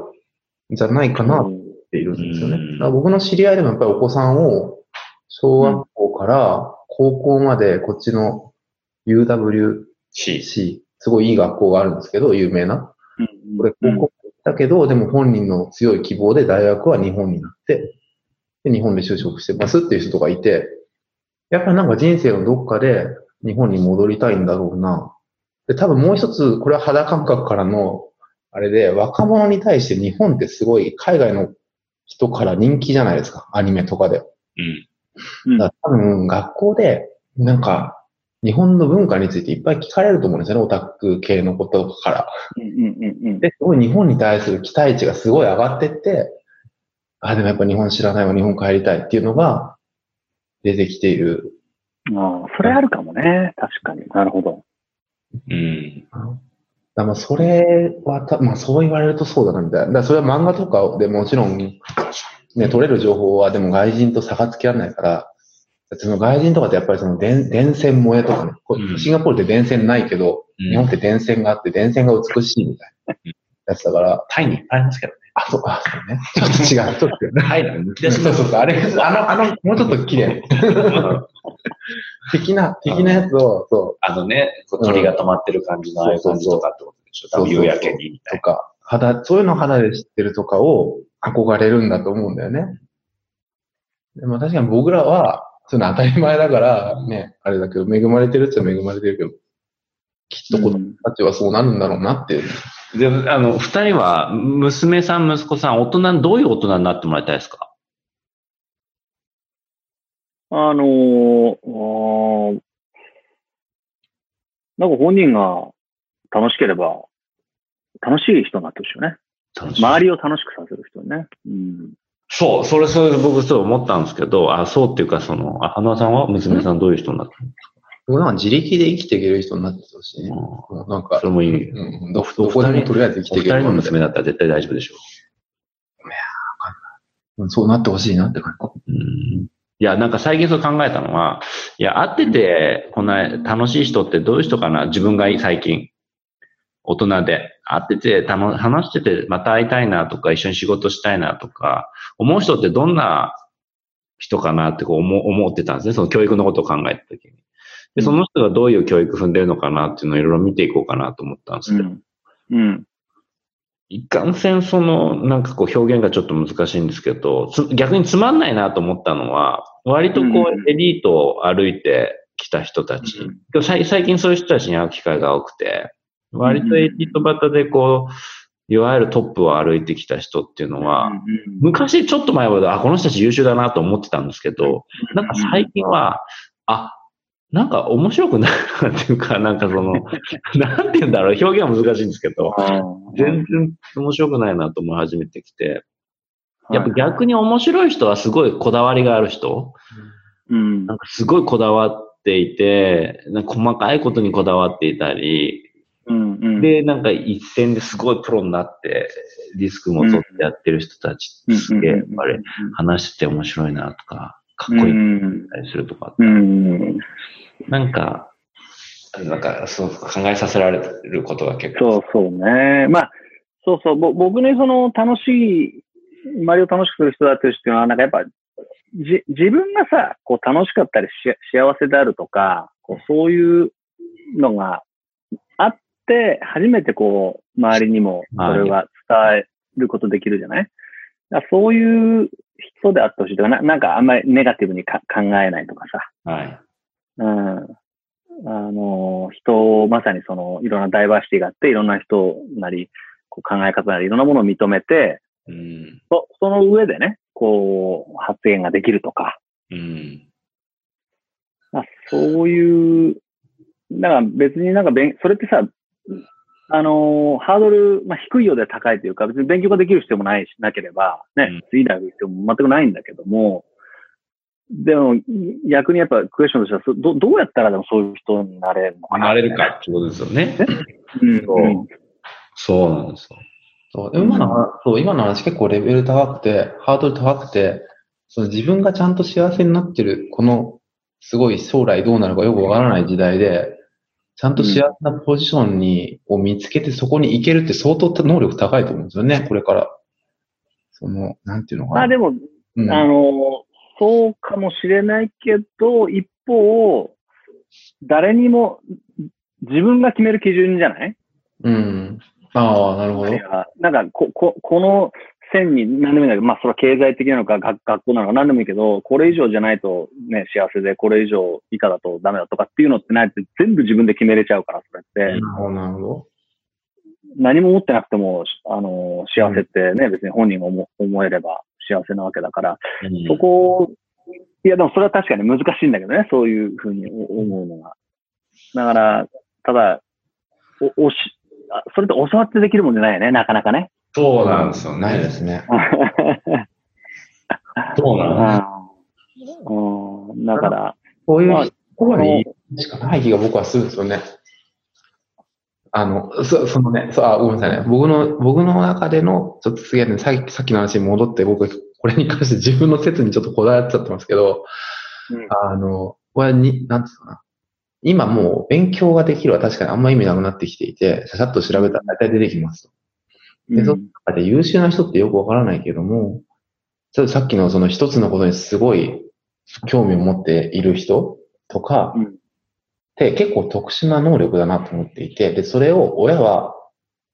んじゃないかなっているんですよね。うんだから僕の知り合いでもやっぱりお子さんを小学校から高校までこっちの UWC。すごいいい学校があるんですけど、有名な。うん。これ高校行ったけど、でも本人の強い希望で大学は日本になって、で日本で就職してますっていう人がいて、やっぱりなんか人生のどっかで日本に戻りたいんだろうな。で、多分もう一つ、これは肌感覚からの、あれで、若者に対して日本ってすごい海外の人から人気じゃないですか。アニメとかで。うん。うんだから多分学校で、なんか、日本の文化についていっぱい聞かれると思うんですよね、オタク系のことから。うんうんうんうん。で、すごい日本に対する期待値がすごい上がってって、あ、でもやっぱ日本知らないわ、日本帰りたいっていうのが出てきている。ああ、それあるかもね。確かに。なるほど。うん。だまあそれはた、まあそう言われるとそうだなみたいな。だそれは漫画とかでもちろん、ね、取れる情報はでも外人と差がつけられないから、その外人とかってやっぱりその電電線萌えとかね、こうんシンガポールって電線ないけど、うん日本って電線があって電線が美しいみたいなやつだから、タイにいっぱいありますけどね。あ、そうか、そうね。ちょっと違う。ちょっとね。タイなんでそうそうそう。あれ、あの、あの、もうちょっと綺麗。的な、的なやつを、そう、あのね、鳥が止まってる感じのああいう感じとかってことでしょ。多分夕焼けにみたいとか、肌、そういうの肌で知ってるとかを憧れるんだと思うんだよね。でも確かに僕らは、そういうの当たり前だから、ね、あれだけど、恵まれてるっちゃ恵まれてるけど、きっと子供うんたちはそうなるんだろうなっていう。な。で、あの、二人は、娘さん、息子さん、大人、どういう大人になってもらいたいですか？あのーあーなんか本人が楽しければ、楽しい人になってほしいよね。周りを楽しくさせる人ね。うん。そう、それ、それ、僕、そう思ったんですけど、あ、そうっていうか、その、あ、花輪さんは娘さんどういう人になってる僕なんか自力で生きていける人になっててほしいね。うなんかそ、れもいい。うん、どどこでもとりあえず生きていける人の娘だったら絶対大丈夫でしょうんそうなってほしいなって感じ。う。うん。いや、なんか最近そう考えたのは、いや、会ってて、こんな楽しい人ってどういう人かな？自分が最近、大人で、会ってて、たの話してて、また会いたいなとか、一緒に仕事したいなとか、思う人ってどんな人かなってこう思思ってたんですね。その教育のことを考えたときに。で、その人がどういう教育踏んでるのかなっていうのをいろいろ見ていこうかなと思ったんですけど、うん。うん。いかんせんその、なんかこう表現がちょっと難しいんですけど、つ逆につまんないなと思ったのは、割とこうエリートを歩いてきた人たち、うん最近そういう人たちに会う機会が多くて、割とエリート型でこう、いわゆるトップを歩いてきた人っていうのは、うん昔ちょっと前は、あ、この人たち優秀だなと思ってたんですけど、なんか最近は、あ、なんか面白くないなっていうか、<laughs> なんかその、<laughs> なんて言うんだろう、表現は難しいんですけど、全然面白くないなと思い始めてきて、やっぱ逆に面白い人はすごいこだわりがある人、うん。なんかすごいこだわっていて、なんか細かいことにこだわっていたり、うん。うん、で、なんか一戦ですごいプロになって、リスクも取ってやってる人たちってすげえ、やっぱり話してて面白いなとか、かっこいいなったりするとか、うん。なんか、なんか、そう考えさせられることが結構。そうそうね。まあ、そうそう。ぼ僕ね、その楽しい、周りを楽しくする人だっていう人は、なんかやっぱ、じ、自分がさ、こう楽しかったりし幸せであるとか、こうそういうのがあって、初めてこう、周りにもそれは伝えることできるじゃない、だからそういう人であってほしいとかな、なんかあんまりネガティブにか考えないとかさ。はい。うん。あの、人をまさにその、いろんなダイバーシティがあって、いろんな人なり、こう考え方なり、いろんなものを認めて、うん。そその上でね、こう、発言ができるとか、うん。まあ、そういう、だから別になんか勉、それってさ、あの、ハードル、まあ、低いようで高いというか、別に勉強ができる必要もないし、なければ、ね、いい大学行っても全くないんだけども、でも、逆にやっぱクエスチョンとしては、そどどうやったらでもそういう人になれるのかな、なれるかってことですよね。うん。そううん。そう。なんですよ。そう。でも今の話、そう、今の話結構レベル高くて、ハードル高くて、その自分がちゃんと幸せになってる、この、すごい将来どうなるかよくわからない時代で、ちゃんと幸せなポジションに、を見つけてそこに行けるって相当能力高いと思うんですよね、これから。その、なんていうのかな。まあでも、うん、あの、そうかもしれないけど、一方、誰にも、自分が決める基準じゃない？うん。ああ、なるほど。なんかこ、こ、この線に何でもいいんだけど、まあ、それは経済的なのか、学学校なのか何でもいいけど、これ以上じゃないとね、幸せで、これ以上以下だとダメだとかっていうのってないって全部自分で決めれちゃうから、それって。なるほど。何も持ってなくても、あの、幸せってね、別に本人が思思えれば幸せなわけだから、そこを、いや、でもそれは確かに難しいんだけどね、そういうふうに思うのが。だから、ただ、お、おし、あそれって教わってできるもんじゃないよね、なかなかね。そうなんですよね。ないですね。<laughs> そうなんです。だから、こういうまあところにしかない気が僕はするんですよね。あの、そそのね、そうあ、ごめんなさいね。僕の、僕の中での、ちょっと次はね、さっきさっきの話に戻って、僕、これに関して自分の説にちょっとこだわっちゃってますけど、うんあの、これはに、なんつうかな。今もう勉強ができるは確かにあんま意味なくなってきていて、ささっと調べたら大体出てきますと。で、その中で優秀な人ってよくわからないけども、ちょっとさっきのその一つのことにすごい興味を持っている人とかうん。って結構特殊な能力だなと思っていて、で、それを親は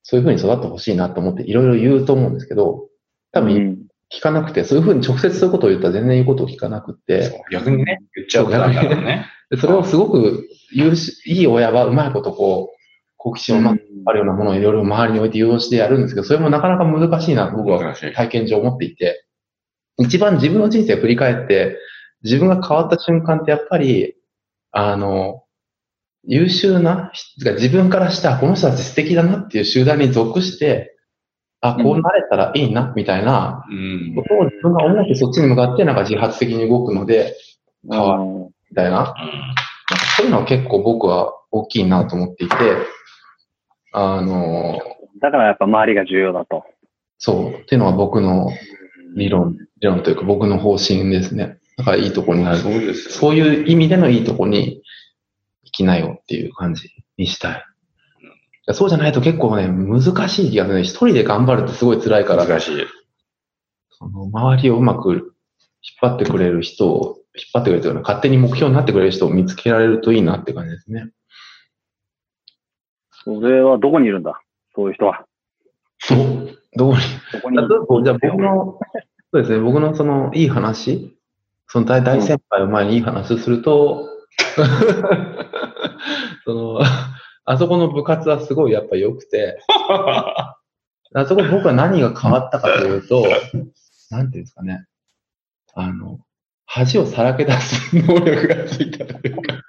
そういうふうに育ってほしいなと思っていろいろ言うと思うんですけど、多分うん。聞かなくて、そういうふうに直接そういうことを言ったら全然言うことを聞かなくて、逆にね、言っちゃうからね。<laughs> でそれをすごく優秀、いい親はうまいことこう、好奇心をまあるようなものをいろいろ周りに置いて誘導してやるんですけど、それもなかなか難しいなと僕は体験上思っていて、一番自分の人生を振り返って、自分が変わった瞬間ってやっぱり、あの、優秀な人、自分からしたこの人たち素敵だなっていう集団に属して、あ、こうなれたらいいな、みたいなうん。ことを自分が思ってそっちに向かってなんか自発的に動くので、変わるうんみたいな。そういうのは結構僕は大きいなと思っていて、あの、だからやっぱ周りが重要だと。そう、っていうのは僕の理論、理論というか僕の方針ですね。だからいいとこになる。そうですよそういう意味でのいいとこに行きなよっていう感じにしたい。そうじゃないと結構ね、難しい気がするね。一人で頑張るってすごい辛いから、難しい。その周りをうまく引っ張ってくれる人を、引っ張ってくれるというか、勝手に目標になってくれる人を見つけられるといいなって感じですね。それはどこにいるんだ？そういう人は。ど、どこに？どこにいる例えばじゃあ僕の、そうですね、僕のそのいい話、その大大先輩を前にいい話をすると、<laughs> その、あそこの部活はすごいやっぱ良くて、<laughs> あそこ僕は何が変わったかというと、なんていうんですかね、あの、恥をさらけ出す能力がついたというか、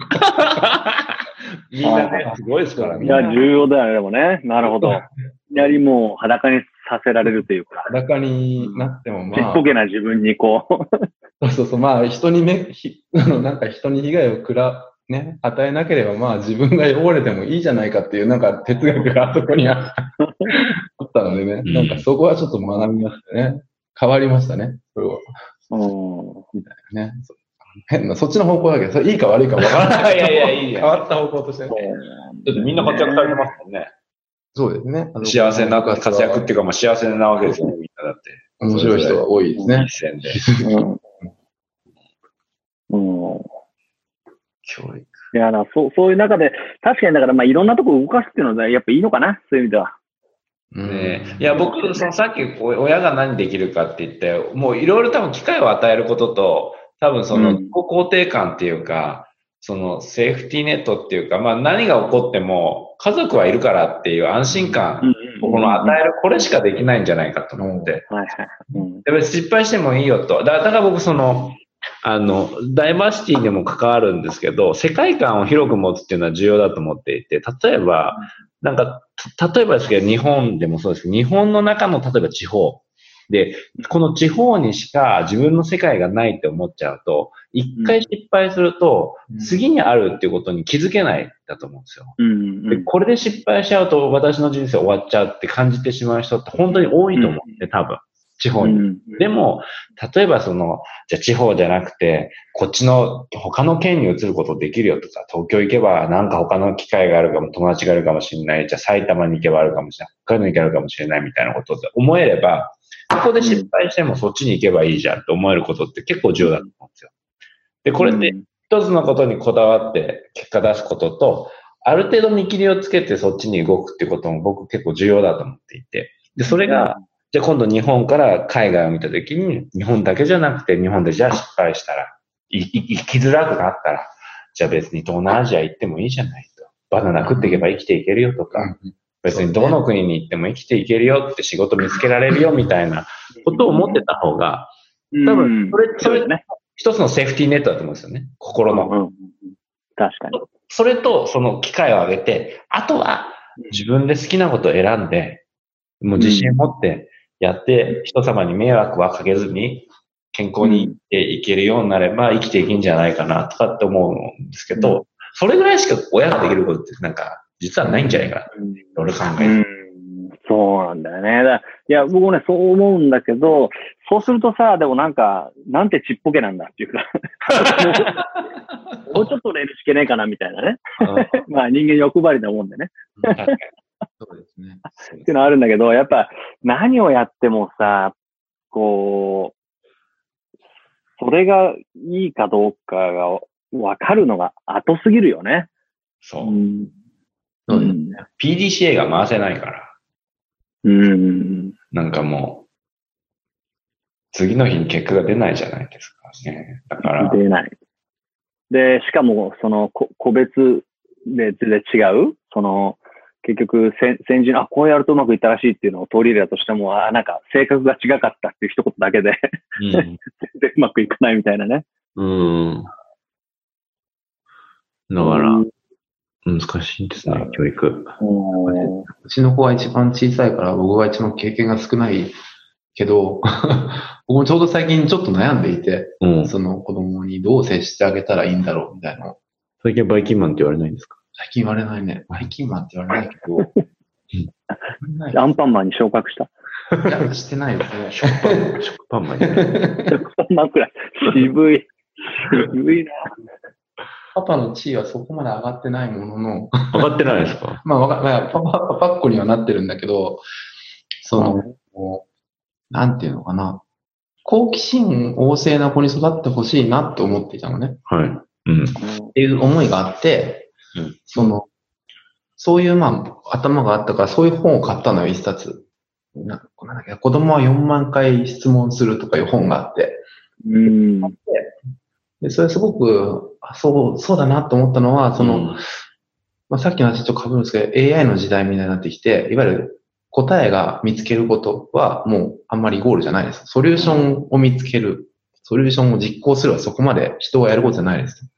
みんなね、すごいですから、みいや。重要だよね、でもね。なるほど。<laughs> いきなりもう裸にさせられるというか、裸になってもまあちっぽ、けな自分にこう、そ <laughs> うそうそう、まあ人にめ、ひあの、<laughs> なんか人に被害をくら、ね、与えなければまあ自分が汚れてもいいじゃないかっていうなんか哲学があそこにああったのでね、うんなんかそこはちょっと学びましたね。変わりましたね、それは。うん。みたいなね。そ変な、そっちの方向だけど、それいいか悪いかわからない。<laughs> いやいやいいや変わった方向としてね。だってみんな活躍されてますもんね。そうですね。幸せな活躍っていうか、まあ幸せなわけですよね、みんなだって。面白い人が多いですね。一線で。うん。うん。教育。いや、だからそう、そういう中で、確かにだから、まあ、いろんなとこ動かすっていうのは、やっぱいいのかな、そういう意味では。ねいや、僕、そのさっきお親が何できるかって言って、もういろいろ多分機会を与えることと、多分そのうん自己肯定感っていうか、そのセーフティーネットっていうか、まあ何が起こっても家族はいるからっていう安心感をこの与える、これしかできないんじゃないかと思って。はいはい。うん。で別に失敗してもいいよと。だだから僕その、あの、ダイバーシティにも関わるんですけど、世界観を広く持つっていうのは重要だと思っていて、例えば、なんか、た例えばですけど、日本でもそうですけど、日本の中の例えば地方。で、この地方にしか自分の世界がないって思っちゃうと、一回失敗すると、うん次にあるっていうことに気づけないだと思うんですよ。うん。で、これで失敗しちゃうと私の人生終わっちゃうって感じてしまう人って本当に多いと思うんで、多分。地方に。うん。でも、例えばその、じゃあ地方じゃなくて、こっちの他の県に移ることできるよとか、東京行けばなんか他の機会があるかも、友達があるかもしれない、じゃあ埼玉に行けばあるかもしれない、北海道に行けばあるかもしれないみたいなことって思えれば、ここで失敗してもそっちに行けばいいじゃんって思えることって結構重要だと思うんですよ。で、これって一つのことにこだわって結果出すことと、ある程度見切りをつけてそっちに動くってことも僕結構重要だと思っていて。で、それが、じゃあ今度日本から海外を見たときに、日本だけじゃなくて日本でじゃあ失敗したら、生きづらくなったら、じゃあ別に東南アジア行ってもいいじゃないと。バナナ食っていけば生きていけるよとか、別にどの国に行っても生きていけるよって仕事見つけられるよみたいなことを思ってた方が、うん、多分それそうですね。一つのセーフティーネットだと思うんですよね。心の。うん。確かに。それとその機会を上げて、あとは自分で好きなことを選んで、もう自信を持ってやって、人様に迷惑はかけずに、健康に生きていけるようになれば生きていけんじゃないかなとかって思うんですけど、それぐらいしか親ができることってなんか、実はないんじゃないかなっていろいろ考えて。うんそうなんだよね。だいや、僕もね、そう思うんだけど、そうするとさ、でもなんか、なんてちっぽけなんだっていうか、<laughs> もうちょっとレールしけねえかなみたいなね。<laughs> まあ人間欲張りなもんでね。そうですね。っていうのはあるんだけど、やっぱ何をやってもさ、こう、それがいいかどうかがわかるのが後すぎるよね。そう。ん。そうですん PDCA が回せないから。うん。なんかもう、次の日に結果が出ないじゃないですかね。だから、出ない。で、しかも、その、こ個別で全然違う、その、結局、先先人、あ、こうやるとうまくいったらしいっていうのを取り入れたとしても、あ、なんか、性格が違かったっていう一言だけで、うん。<laughs> 全然うまくいかないみたいなね。うん。だから、難しいですね、教育。うんうちの子は一番小さいから僕が一番経験が少ないけど、<laughs> 僕もちょうど最近ちょっと悩んでいて、うん。その子供にどう接してあげたらいいんだろうみたいな最近バイキンマンって言われないんですか？最近言われないね。バイキンマンって言われないけど。<laughs> うんアンパンマンに昇格した？いや、してないですね。食パン、食パンマンに。アンパンマンくらい。渋い。渋いな。パパの地位はそこまで上がってないものの、分かってないですか？<laughs> まあ、わかまあ、パパ、パパっ子にはなってるんだけど、その、なんていうのかな。好奇心旺盛な子に育ってほしいなって思っていたのね。はい。うん。っていう思いがあって、うんその、そういう、まあ、頭があったから、そういう本を買ったのよ、一冊。ななんだっけ子供は4万回質問するとかいう本があって。うん。で、それすごく、あそう、そうだなと思ったのは、その、うんまあ、さっきの話と被るんですけど、AI の時代みたいになってきて、いわゆる答えが見つけることはもうあんまりゴールじゃないです。ソリューションを見つける、ソリューションを実行するはそこまで人がやることじゃないです。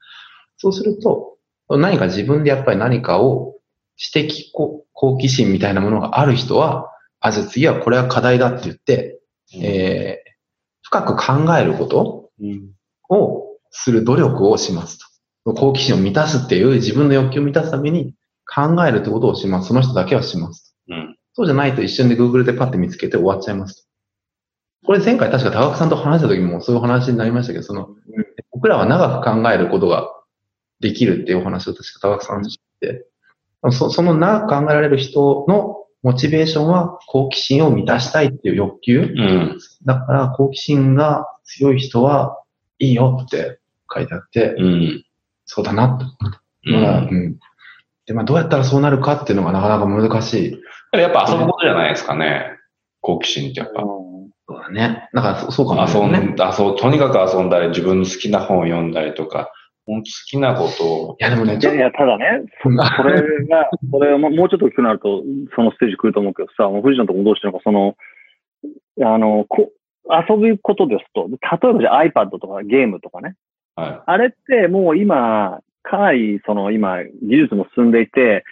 そうすると、何か自分でやっぱり何かを知的好好奇心みたいなものがある人は、あ、じゃあ次はこれは課題だって言って、えー深く考えることうんをする努力をしますと。好奇心を満たすっていう自分の欲求を満たすために考えるってことをします。その人だけはします。うん。そうじゃないと一瞬で Google でパッて見つけて終わっちゃいますと。これ前回確か高木さんと話した時もそういう話になりましたけど、その、僕らは長く考えることができるっていうお話を確か高木さんとして、そその長く考えられる人のモチベーションは好奇心を満たしたいっていう欲求。うん。だから好奇心が強い人はいいよって書いてあって、うん。そうだなって。うまあん。うんで、まあどうやったらそうなるかっていうのがなかなか難しい。やっぱ遊ぶことじゃないですかね。好奇心ってやっぱ。そうだね。だからそそうかもし遊。んだ、そう、とにかく遊んだり、自分の好きな本を読んだりとか、本当好きなことを、いやでもね、ちょっいやいや、ただね、それが、<laughs> それをももうちょっと大きくなると、そのステージ来ると思うけどさ、もう藤野のとこもどうしてるのか、その、あの、こ遊ぶことですと、例えばじゃあ iPad とかゲームとかね、はあれってもう今、かなりその今、技術も進んでいて、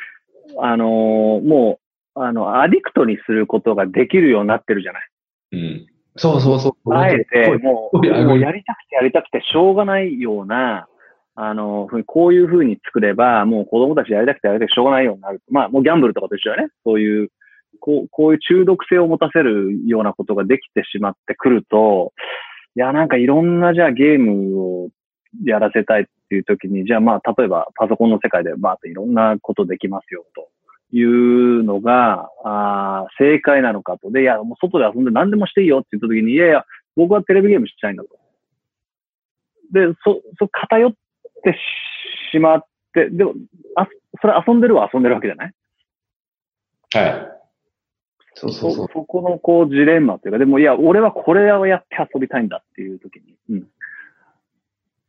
あのもう、あの、アディクトにすることができるようになってるじゃない。い。うん。そうそうそう。あえて、もう、もうやりたくてやりたくてしょうがないような、あの、こういうふうに作れば、もう子供たちやりたくてやりたくてしょうがないようになる。まあ、もうギャンブルとかと一緒だね。そういう、こう、こういう中毒性を持たせるようなことができてしまってくると、いや、なんかいろんな、じゃあゲームをやらせたいっていう時に、じゃあまあ、例えばパソコンの世界でバーっといろんなことできますよと。いうのが、あー正解なのかと。で、いや、もう外で遊んで何でもしていいよって言った時に、いやいや、僕はテレビゲームしたいんだと。で、そ、そ、偏ってしまって、でも、あ、それ遊んでるは遊んでるわけじゃない？はい。そうそうそう。そこのこうジレンマというか、でもいや、俺はこれをやって遊びたいんだっていう時に。うん。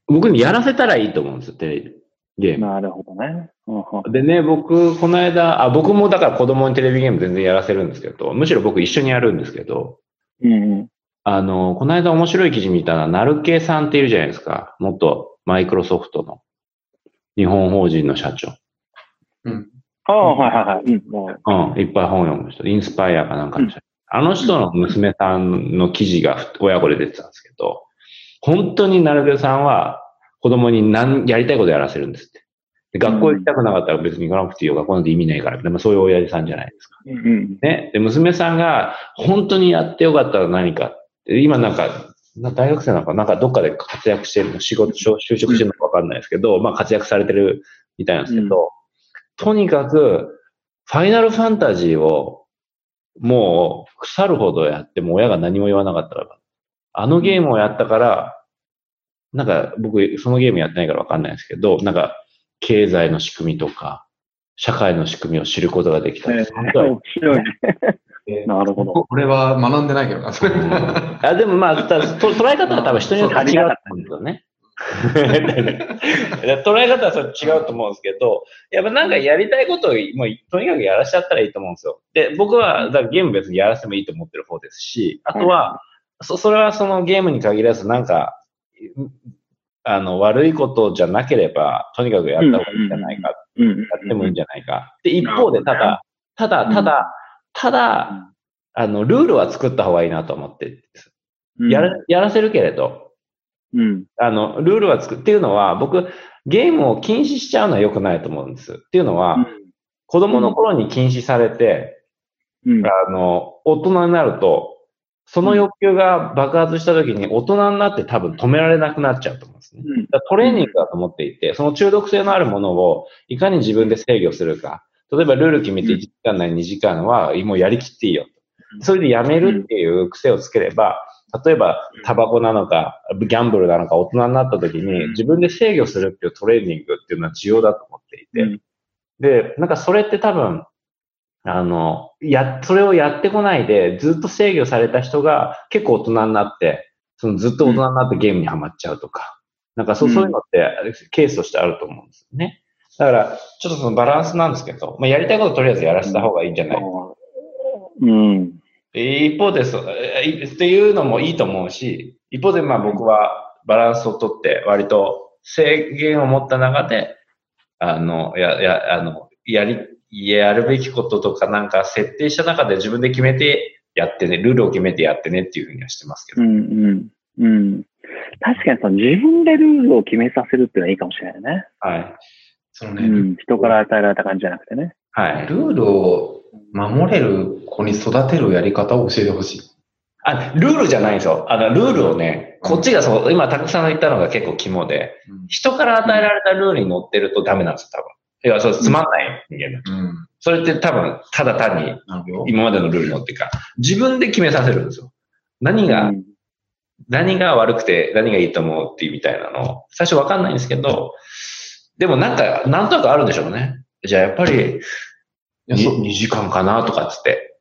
僕にやらせたらいいと思うんですよ、テレビ。ゲーム。なるほどね。うんうんでね、僕、この間、あ、僕もだから子供にテレビゲーム全然やらせるんですけど、むしろ僕一緒にやるんですけど、うんうん。あの、この間面白い記事見たのは、ナルケさんっているじゃないですか。元マイクロソフトの。日本法人の社長。ああ、はいはいはい。うん。いっぱい本読む人。インスパイアかなんかの社長。あの人の娘さんの記事が親子で出てたんですけど、本当になるべさんは子供に何、やりたいことやらせるんですって。で学校行きたくなかったら別に行かなくていいよ。学校なんて意味ないから。でもそういう親父さんじゃないですか。うん。ね。で、娘さんが本当にやってよかったら何かって。今なんか、な大学生なのかな？んかどっかで活躍してるの、仕事、就就職してるのかわかんないですけど、まあ活躍されてるみたいなんですけど、とにかく、ファイナルファンタジーをもう腐るほどやっても親が何も言わなかったら、あのゲームをやったから、なんか僕そのゲームやってないからわかんないですけど、なんか経済の仕組みとか、社会の仕組みを知ることができたえー面白いね。なるほど。俺は学んでないけどな、<laughs> それ。あでもまあ、捉え方は多分人によって違うと思うんですよね。<laughs> 捉え方はそれ違うと思うんですけど、やっぱなんかやりたいことをもうとにかくやらしちゃったらいいと思うんですよ。で、僕はだゲーム別にやらせてもいいと思ってる方ですし、あとは、そそれはそのゲームに限らずなんか、あの、悪いことじゃなければ、とにかくやった方がいいんじゃないか、やってもいいんじゃないか。で、一方で、ただ、ただ、ただ、ただ、あの、ルールは作った方がいいなと思って。やら、やらせるけれど、うん。あの、ルールは作っていうのは、僕、ゲームを禁止しちゃうのは良くないと思うんです。っていうのは、子供の頃に禁止されて、うん。あの、大人になると、その欲求が爆発した時に大人になって多分止められなくなっちゃうと思うんですね。うん。だトレーニングだと思っていて、その中毒性のあるものをいかに自分で制御するか。例えばルール決めて1時間内2時間はもうやりきっていいよ。それでやめるっていう癖をつければ、例えばタバコなのか、ギャンブルなのか大人になった時に自分で制御するっていうトレーニングっていうのは重要だと思っていて。うん。で、なんかそれって多分、あの、や、それをやってこないでずっと制御された人が結構大人になって、そのずっと大人になってゲームにはまっちゃうとか、なんかそううん。そういうのってケースとしてあると思うんですよね。だから、ちょっとそのバランスなんですけど、まあ、やりたいこととりあえずやらせた方がいいんじゃない、うん。一方でそ、えーっていうのもいいと思うし、一方でまあ僕はバランスをとって割と制限を持った中で、あの、や、や、あの、やり、やるべきこととかなんか設定した中で自分で決めてやってね、ルールを決めてやってねっていうふうにはしてますけど。うん。うん。うん。確かにその自分でルールを決めさせるっていうのはいいかもしれないね。はい。そのね、うん。人から与えられた感じじゃなくてね。はい。ルールを守れる子に育てるやり方を教えてほしい。あ、ルールじゃないんですよ。あの、ルールをね、こっちがそう、今、たくさんが言ったのが結構肝で、人から与えられたルールに乗ってるとダメなんですよ、多分。いや、そう、つまんない人間だ。うん。それって多分、ただ単に。今までのルールに乗ってるから、自分で決めさせるんですよ。何が、うん何が悪くて何がいいと思うっていうみたいなのを、最初わかんないんですけど、でもなんか、なんとなくあるんでしょうね。じゃあやっぱり、いやそう。2, 時間かなとかっつって、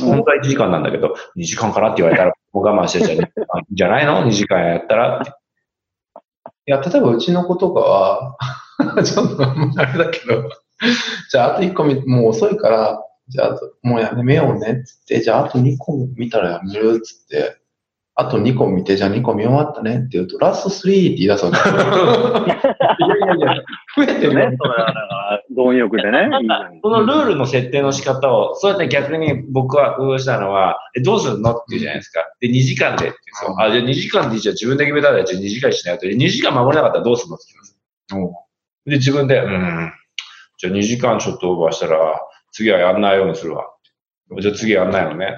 本当は1時間なんだけど、2時間かなって言われたら、<laughs> 我慢してじゃあ、じゃないの ?2 時間やったら。いや、例えばうちの子とかは、<laughs> ちょっとあれだけど、じゃああと1個見、もう遅いから、じゃあもうやめようねっつって、じゃああと2個見たらやめるっつって、あと2個見て、じゃあ2個見終わったねって言うと、ラスト3って言い出すわけ。<laughs> いやいやいや、増えてるよね。。それはだから、貪欲でね。このルールの設定の仕方を、そうやって逆に僕は工夫したのは、えどうするのって言うじゃないですか。で、2時間でって言う。あ、じゃあ2時間でじゃあ自分で決めたら、じゃあ2時間にしないと。2時間守れなかったらどうするのって聞きます。おで、自分で、うん、じゃあ2時間ちょっとオーバーしたら、次はやんないようにするわ。じゃあ次やんないのね。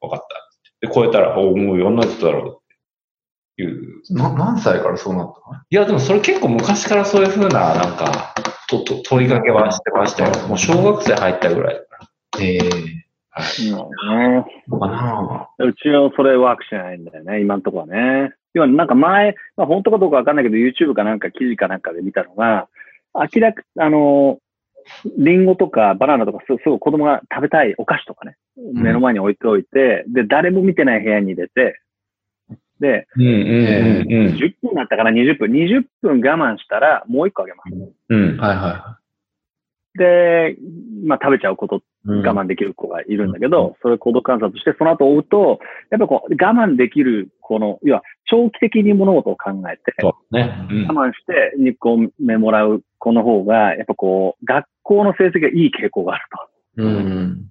わかった。で、超えたら、おもうやんないって言っただろうっていう。な何歳からそうなったの？いや、でもそれ結構昔からそういう風な、なんか、と、と、問いかけはしてましたよ。もう小学生入ったぐらいだから。ええうんねかなうちはそれワークしないんだよね、今のところはね。要はなんか前、まあ本当かどうかわかんないけど、YouTube かなんか記事かなんかで見たのが、明らか、あの、リンゴとかバナナとかすすごい子供が食べたいお菓子とかね、目の前に置いておいて、で、誰も見てない部屋に入れて、で、うんうんうんうん。10分だったから20分、20分我慢したらもう1個あげます。うん。はいはで、まあ食べちゃうこと我慢できる子がいるんだけど、それを行動観察して、その後追うと、やっぱこう、我慢できる子の、要は長期的に物事を考えて、そうね。うん我慢して2個目もらう子の方が、やっぱこう、学校の成績がいい傾向があると。うん。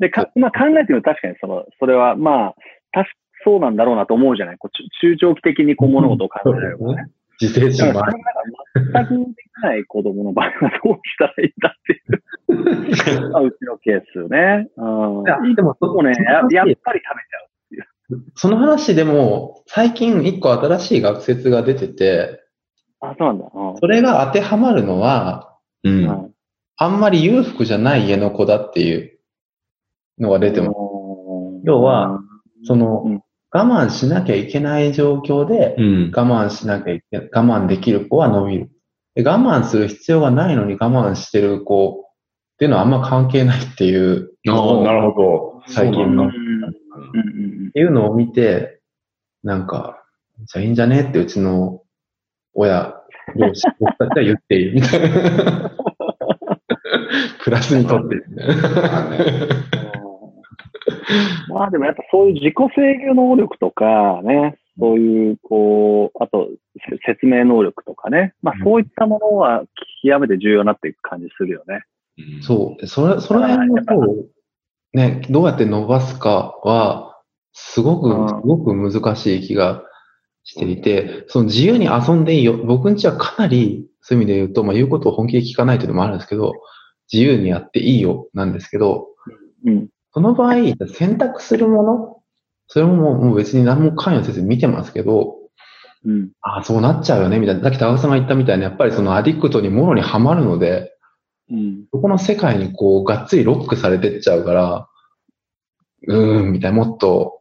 で、か、まあ考えてみると確かにその、それはまあ、たし、そうなんだろうなと思うじゃない？こう中中長期的にこう物事を考えられるからね。自制心もあだからそれが全くできない子供の場合はどうしたらいいんだっていう。<laughs> まあうちのケースね。うん。でもとこね、ややっぱり食べちゃう。その話でも、最近一個新しい学説が出てて、あ、そうなんだ。うんそれが当てはまるのは、うん。うんあんまり裕福じゃない家の子だっていうのが出てます。要は、その、うん我慢しなきゃいけない状況で、うん。我慢しなきゃいけない、我慢できる子は伸びる。で我慢する必要がないのに我慢してる子っていうのはあんま関係ないっていうああ、なるほど。最近の。っうんうんうんていうのを見て、なんか、じゃあいいんじゃねってうちの親、両親、僕たちは言っているみたいな。<laughs> プラスにとって。まあでもやっぱそういう自己制御能力とかね、そういう、こう、あと、せ説明能力とかね。まあそういったものは極めて重要になっていく感じするよね。うんそう。それ、その辺のね、どうやって伸ばすかは、すごうんく、すごく難しい気がしていて、その自由に遊んでいいよ。僕んちはかなり、そういう意味で言うと、まあ言うことを本気で聞かないというのもあるんですけど、自由にやっていいよ、なんですけど、うん。その場合、選択するもの、それももうもう別に何も関与せず見てますけど、うん。ああ、そうなっちゃうよね、みたいな。さっき高橋さんが言ったみたいに、やっぱりそのアディクトにもろにはまるので、うん。そこの世界にこう、がっつりロックされてっちゃうから、うーん、みたいな、もっと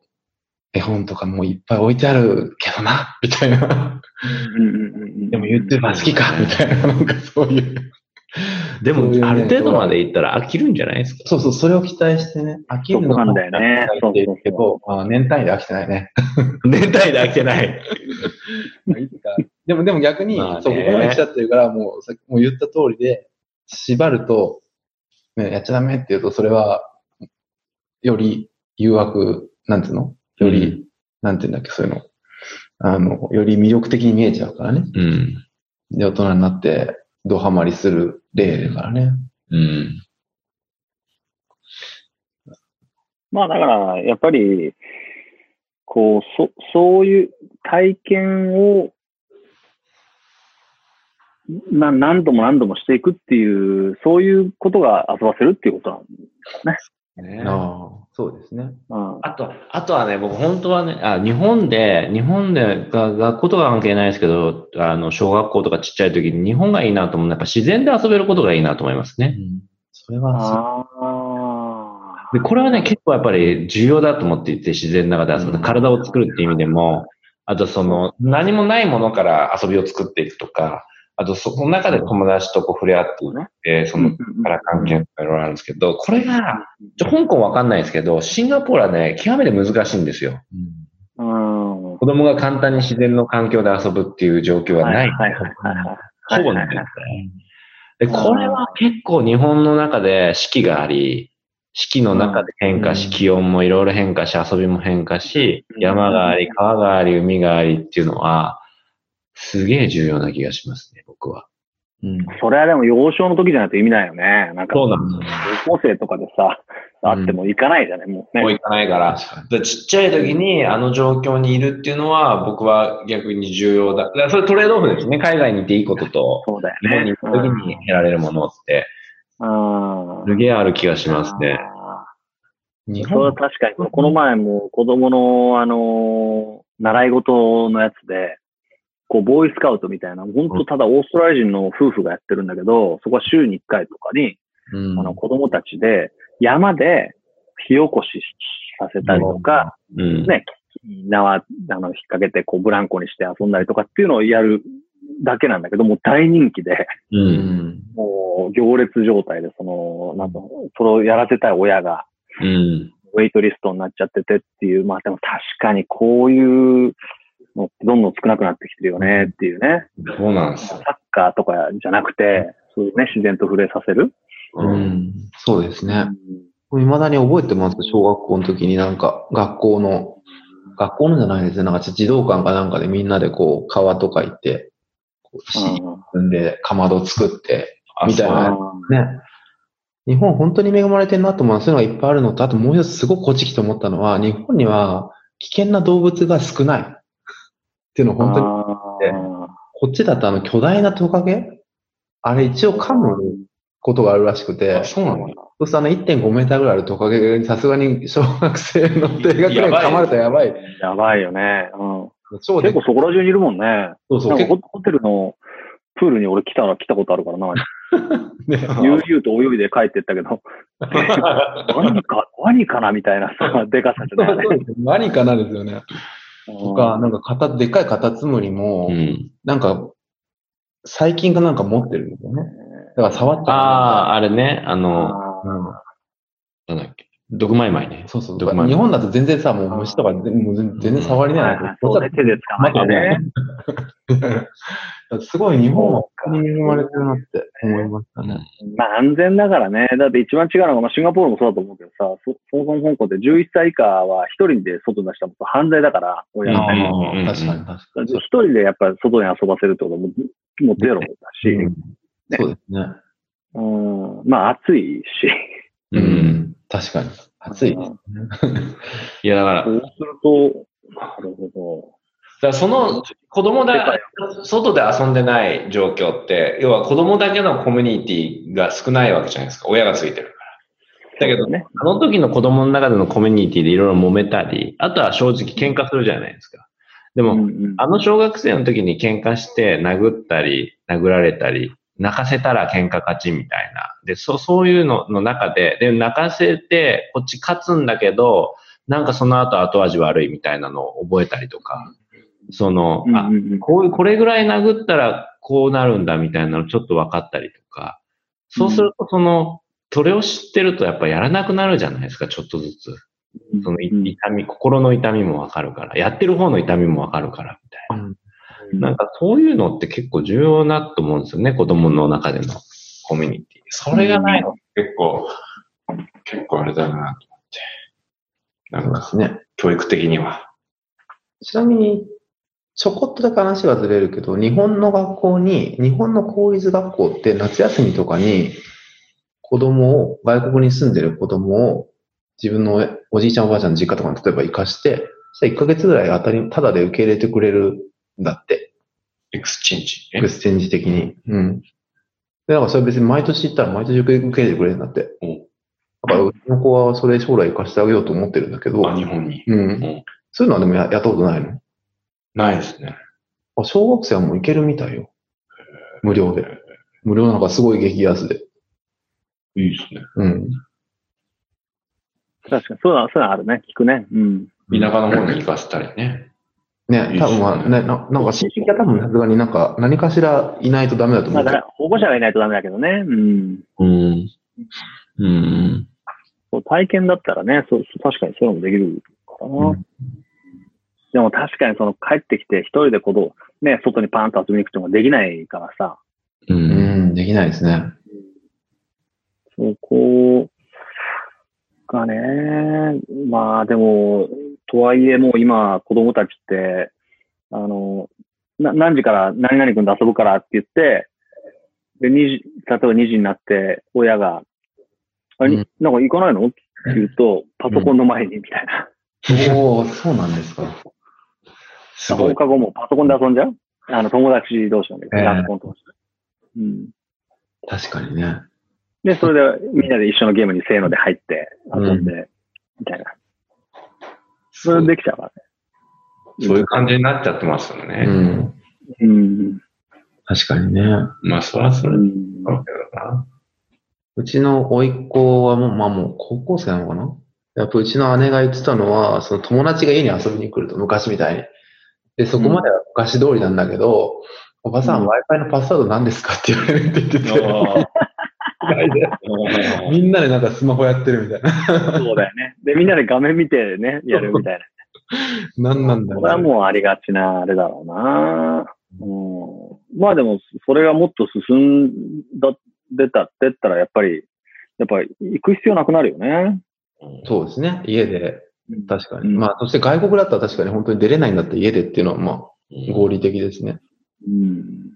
絵本とかもいっぱい置いてあるけどな、みたいな。うんうんうんうん。でも YouTuber 好きか、みたいな、なんかそういう。でもある程度までいったら飽きるんじゃないですか？そうそう、それを期待してね、飽きるのそうなんだよね飽きてるけど、まあ、年単位で飽きてないね。<laughs> 年単位で飽きてない。<laughs> いつかでも、でも逆に、そう、ここまで来ちゃってるから、もう、さっきもう言った通りで、縛ると、ね、やっちゃダメって言うと、それは、より誘惑、なんていうの？より、うんなんていうんだっけ、そういうの。あの、より魅力的に見えちゃうからね。うん。で、大人になって、ドハマりする例だからね。うん。まあだから、やっぱり、こう、そ、そういう体験を、な、何度も何度もしていくっていう、そういうことが遊ばせるっていうことなんねああ、そうですね。うん。あと、あとはね、僕本当はね、あ、日本で、日本でが、学校とか関係ないですけど、あの、小学校とかちっちゃい時に日本がいいなと思うのは、やっぱ自然で遊べることがいいなと思いますね。それは、ああ。で、これはね、結構やっぱり重要だと思っていて、自然の中で遊んで、うん体を作るっていう意味でも、あとその、何もないものから遊びを作っていくとか、あとそこの中で友達とこう触れ合っていって、その、から関係とかいろいろあるんですけど、これが、ちょ香港わかんないですけど、シンガポールはね、極めて難しいんですよ。うんうん。子供が簡単に自然の環境で遊ぶっていう状況はない。ほぼないですね。で、これは結構日本の中で四季があり、四季の中で変化し、うん気温もいろいろ変化し、遊びも変化し、うん山があり、川があり、海がありっていうのは、すげえ重要な気がしますね、僕は。うん。それはでも幼少の時じゃないと意味ないよね。なんか、そうなんです高校生とかでさ、あっても行かないじゃない、もうね。もう行かないから。でちっちゃい時にあの状況にいるっていうのは、僕は逆に重要だ。だからそれトレードオフですね。海外に行っていいことと、そうだよ日本にね。行った時に得られるものって、うん。すげえある気がしますね。日それは本確かに、この前も子供の、あの、習い事のやつで、こう、ボーイスカウトみたいな、本当ただオーストラリア人の夫婦がやってるんだけど、そこは週に1回とかに、うんあの、子供たちで山で火起こしさせたりとか、うん。ね、縄、あの、引っ掛けて、こう、ブランコにして遊んだりとかっていうのをやるだけなんだけど、もう大人気で、う。うんん。もう行列状態で、その、なんと、それをやらせたい親が、うん。ウェイトリストになっちゃっててっていう、まあでも確かにこういうのってどんどん少なくなってきてるよねっていうね。そうなんですよ。サッカーとかじゃなくて、そういうね、自然と触れさせる。ううん。ん。そうですね。うん未だに覚えてます。小学校の時になんか、学校の、学校のじゃないですね。なんか児童館かなんかでみんなでこう、川とか行って、こう石積んで、かまど作って、みたいなね。日本本当に恵まれてるなと思うそういうのがいっぱいあるのと、あともう一つすごくこっち来て思ったのは、日本には危険な動物が少ない。っていうのを本当に、あこっちだとあの巨大なトカゲ？あれ一応噛むことがあるらしくて、あそうなんだ。そうするとあの1.5メーターぐらいあるトカゲにさすがに小学生の低学年が噛まれたらやばい。ーやばいよね。うん結構そこら中にいるもんね。そうそう、結ホホテルのプールに俺来たら来たことあるからな。<laughs> 悠々と泳いで帰ってったけど、<laughs> 何か、ワニかなみたいなさ、でかさじゃないね。何かなですよね。とか、なんかカタ、でっかいカタツムリも、うん。なんか、最近かなんか持ってるんですよね。だから触っちゃう。ああ、あれね、あの、あうんなんだっけ、毒マイマイね。そうそう。毒マイマイ日本だと全然さ、もう虫とか全もう全然触りーないはいそうね、手で捕まえてね。<laughs> すごい日本は本当に恵まれてるなって思いましたね。まあ安全だからね。だって一番違うのが、まあシンガポールもそうだと思うけどさ、そそもそも香港で11歳以下は一人で外に出したら犯罪だから、親がね。うん確かに確かに。一人でやっぱり外に遊ばせるってことはもうもうゼロだし、うんそうですね。うん、まあ暑いし、うん。確かに。暑いね。<laughs> いや、だから、そうすると、なるほだその子供だ、外で遊んでない状況って、要は子供だけのコミュニティが少ないわけじゃないですか。親がついてるから。だけど、ね。あの時の子供の中でのコミュニティでいろいろ揉めたり、あとは正直喧嘩するじゃないですか。でも、うんうんあの小学生の時に喧嘩して殴ったり、殴られたり、泣かせたら喧嘩勝ちみたいな。で、そそういうのの中で、で、泣かせて、こっち勝つんだけど、なんかその後後味悪いみたいなのを覚えたりとか、その、あ、うんうんうんこういう、これぐらい殴ったらこうなるんだみたいなのちょっと分かったりとか、そうするとその、それを知ってるとやっぱやらなくなるじゃないですか、ちょっとずつ。その痛み、心の痛みもわかるから、やってる方の痛みもわかるから、みたいな。なんかそういうのって結構重要なと思うんですよね、子供の中でのコミュニティ。それがないの結構、結構あれだなと思って。なそんか、うですね。教育的には。ちなみに、ちょこっとだけ話がずれるけど、日本の学校に、日本の公立学校って夏休みとかに、子供を、外国に住んでる子供を、自分のおじいちゃんおばあちゃんの実家とかに例えば行かして、そしたら1ヶ月ぐらい当たり、ただで受け入れてくれるんだって。 exchange。exchange 的に。うん。で、だからそれ別に毎年行ったら毎年受け入れてくれるんだって。おだからうちの子はそれ将来行かしてあげようと思ってるんだけど、あ、日本に。う。うんん。そういうのはでもややったことないの？ないですね。あ小学生はもう行けるみたいよ。無料で。無料なんかすごい激安で。いいですね。うん。確かに、そういうのは、そういうのあるね。聞くね。うん。田舎の方に行かせたりね。ね、多分まあね、ななんか親戚は多分さすがになんか何かしらいないとダメだと思まあ、うけどだから保護者がいないとダメだけどね。うん。うん。うん。体験だったらね、そう確かにそういうのもできるからな。うんでも確かにその帰ってきて一人で子供、ね、外にパーンと遊びに行くってもできないからさ、う。うんん、できないですね。そこがね、まあでも、とはいえもう今子供たちって、あの、な何時から何々君と遊ぶからって言って、で、2時、例えば2時になって親が、あれ、うんなんか行かないの？って言うと、パソコンの前にみたいな。おおそうなんですか。すごい放。課後もパソコンで遊んじゃう？あの、友達同士なんだけど、ええ学校の友達。うん。確かにね。で、それでみんなで一緒のゲームにせーので入って遊んで、みたいな。それできちゃうからね。そういう感じになっちゃってますようね。ん。うん。確かにね。まあ、そらそうれん。だけどな。うちの甥っ子はもう、まあもう高校生なのかな？やっぱうちの姉が言ってたのは、その友達が家に遊びに来ると、昔みたいに。で、そこまでは昔通りなんだけど、おばさん、うん Wi-Fi のパスワード何ですかって言われるって言ってて、あ <laughs> みんなでなんかスマホやってるみたいな。そうだよね。で、みんなで画面見てね、やるみたいな。何なんだろこれはもうありがちなあれだろうな。うん。まあでも、それがもっと進んだ、出たってったら、やっぱり、やっぱり行く必要なくなるよね。うんそうですね。家で、確かに。うんまあ、そして外国だったら確かに本当に出れないんだったら家でっていうのは、まあ、うん合理的ですね。うん。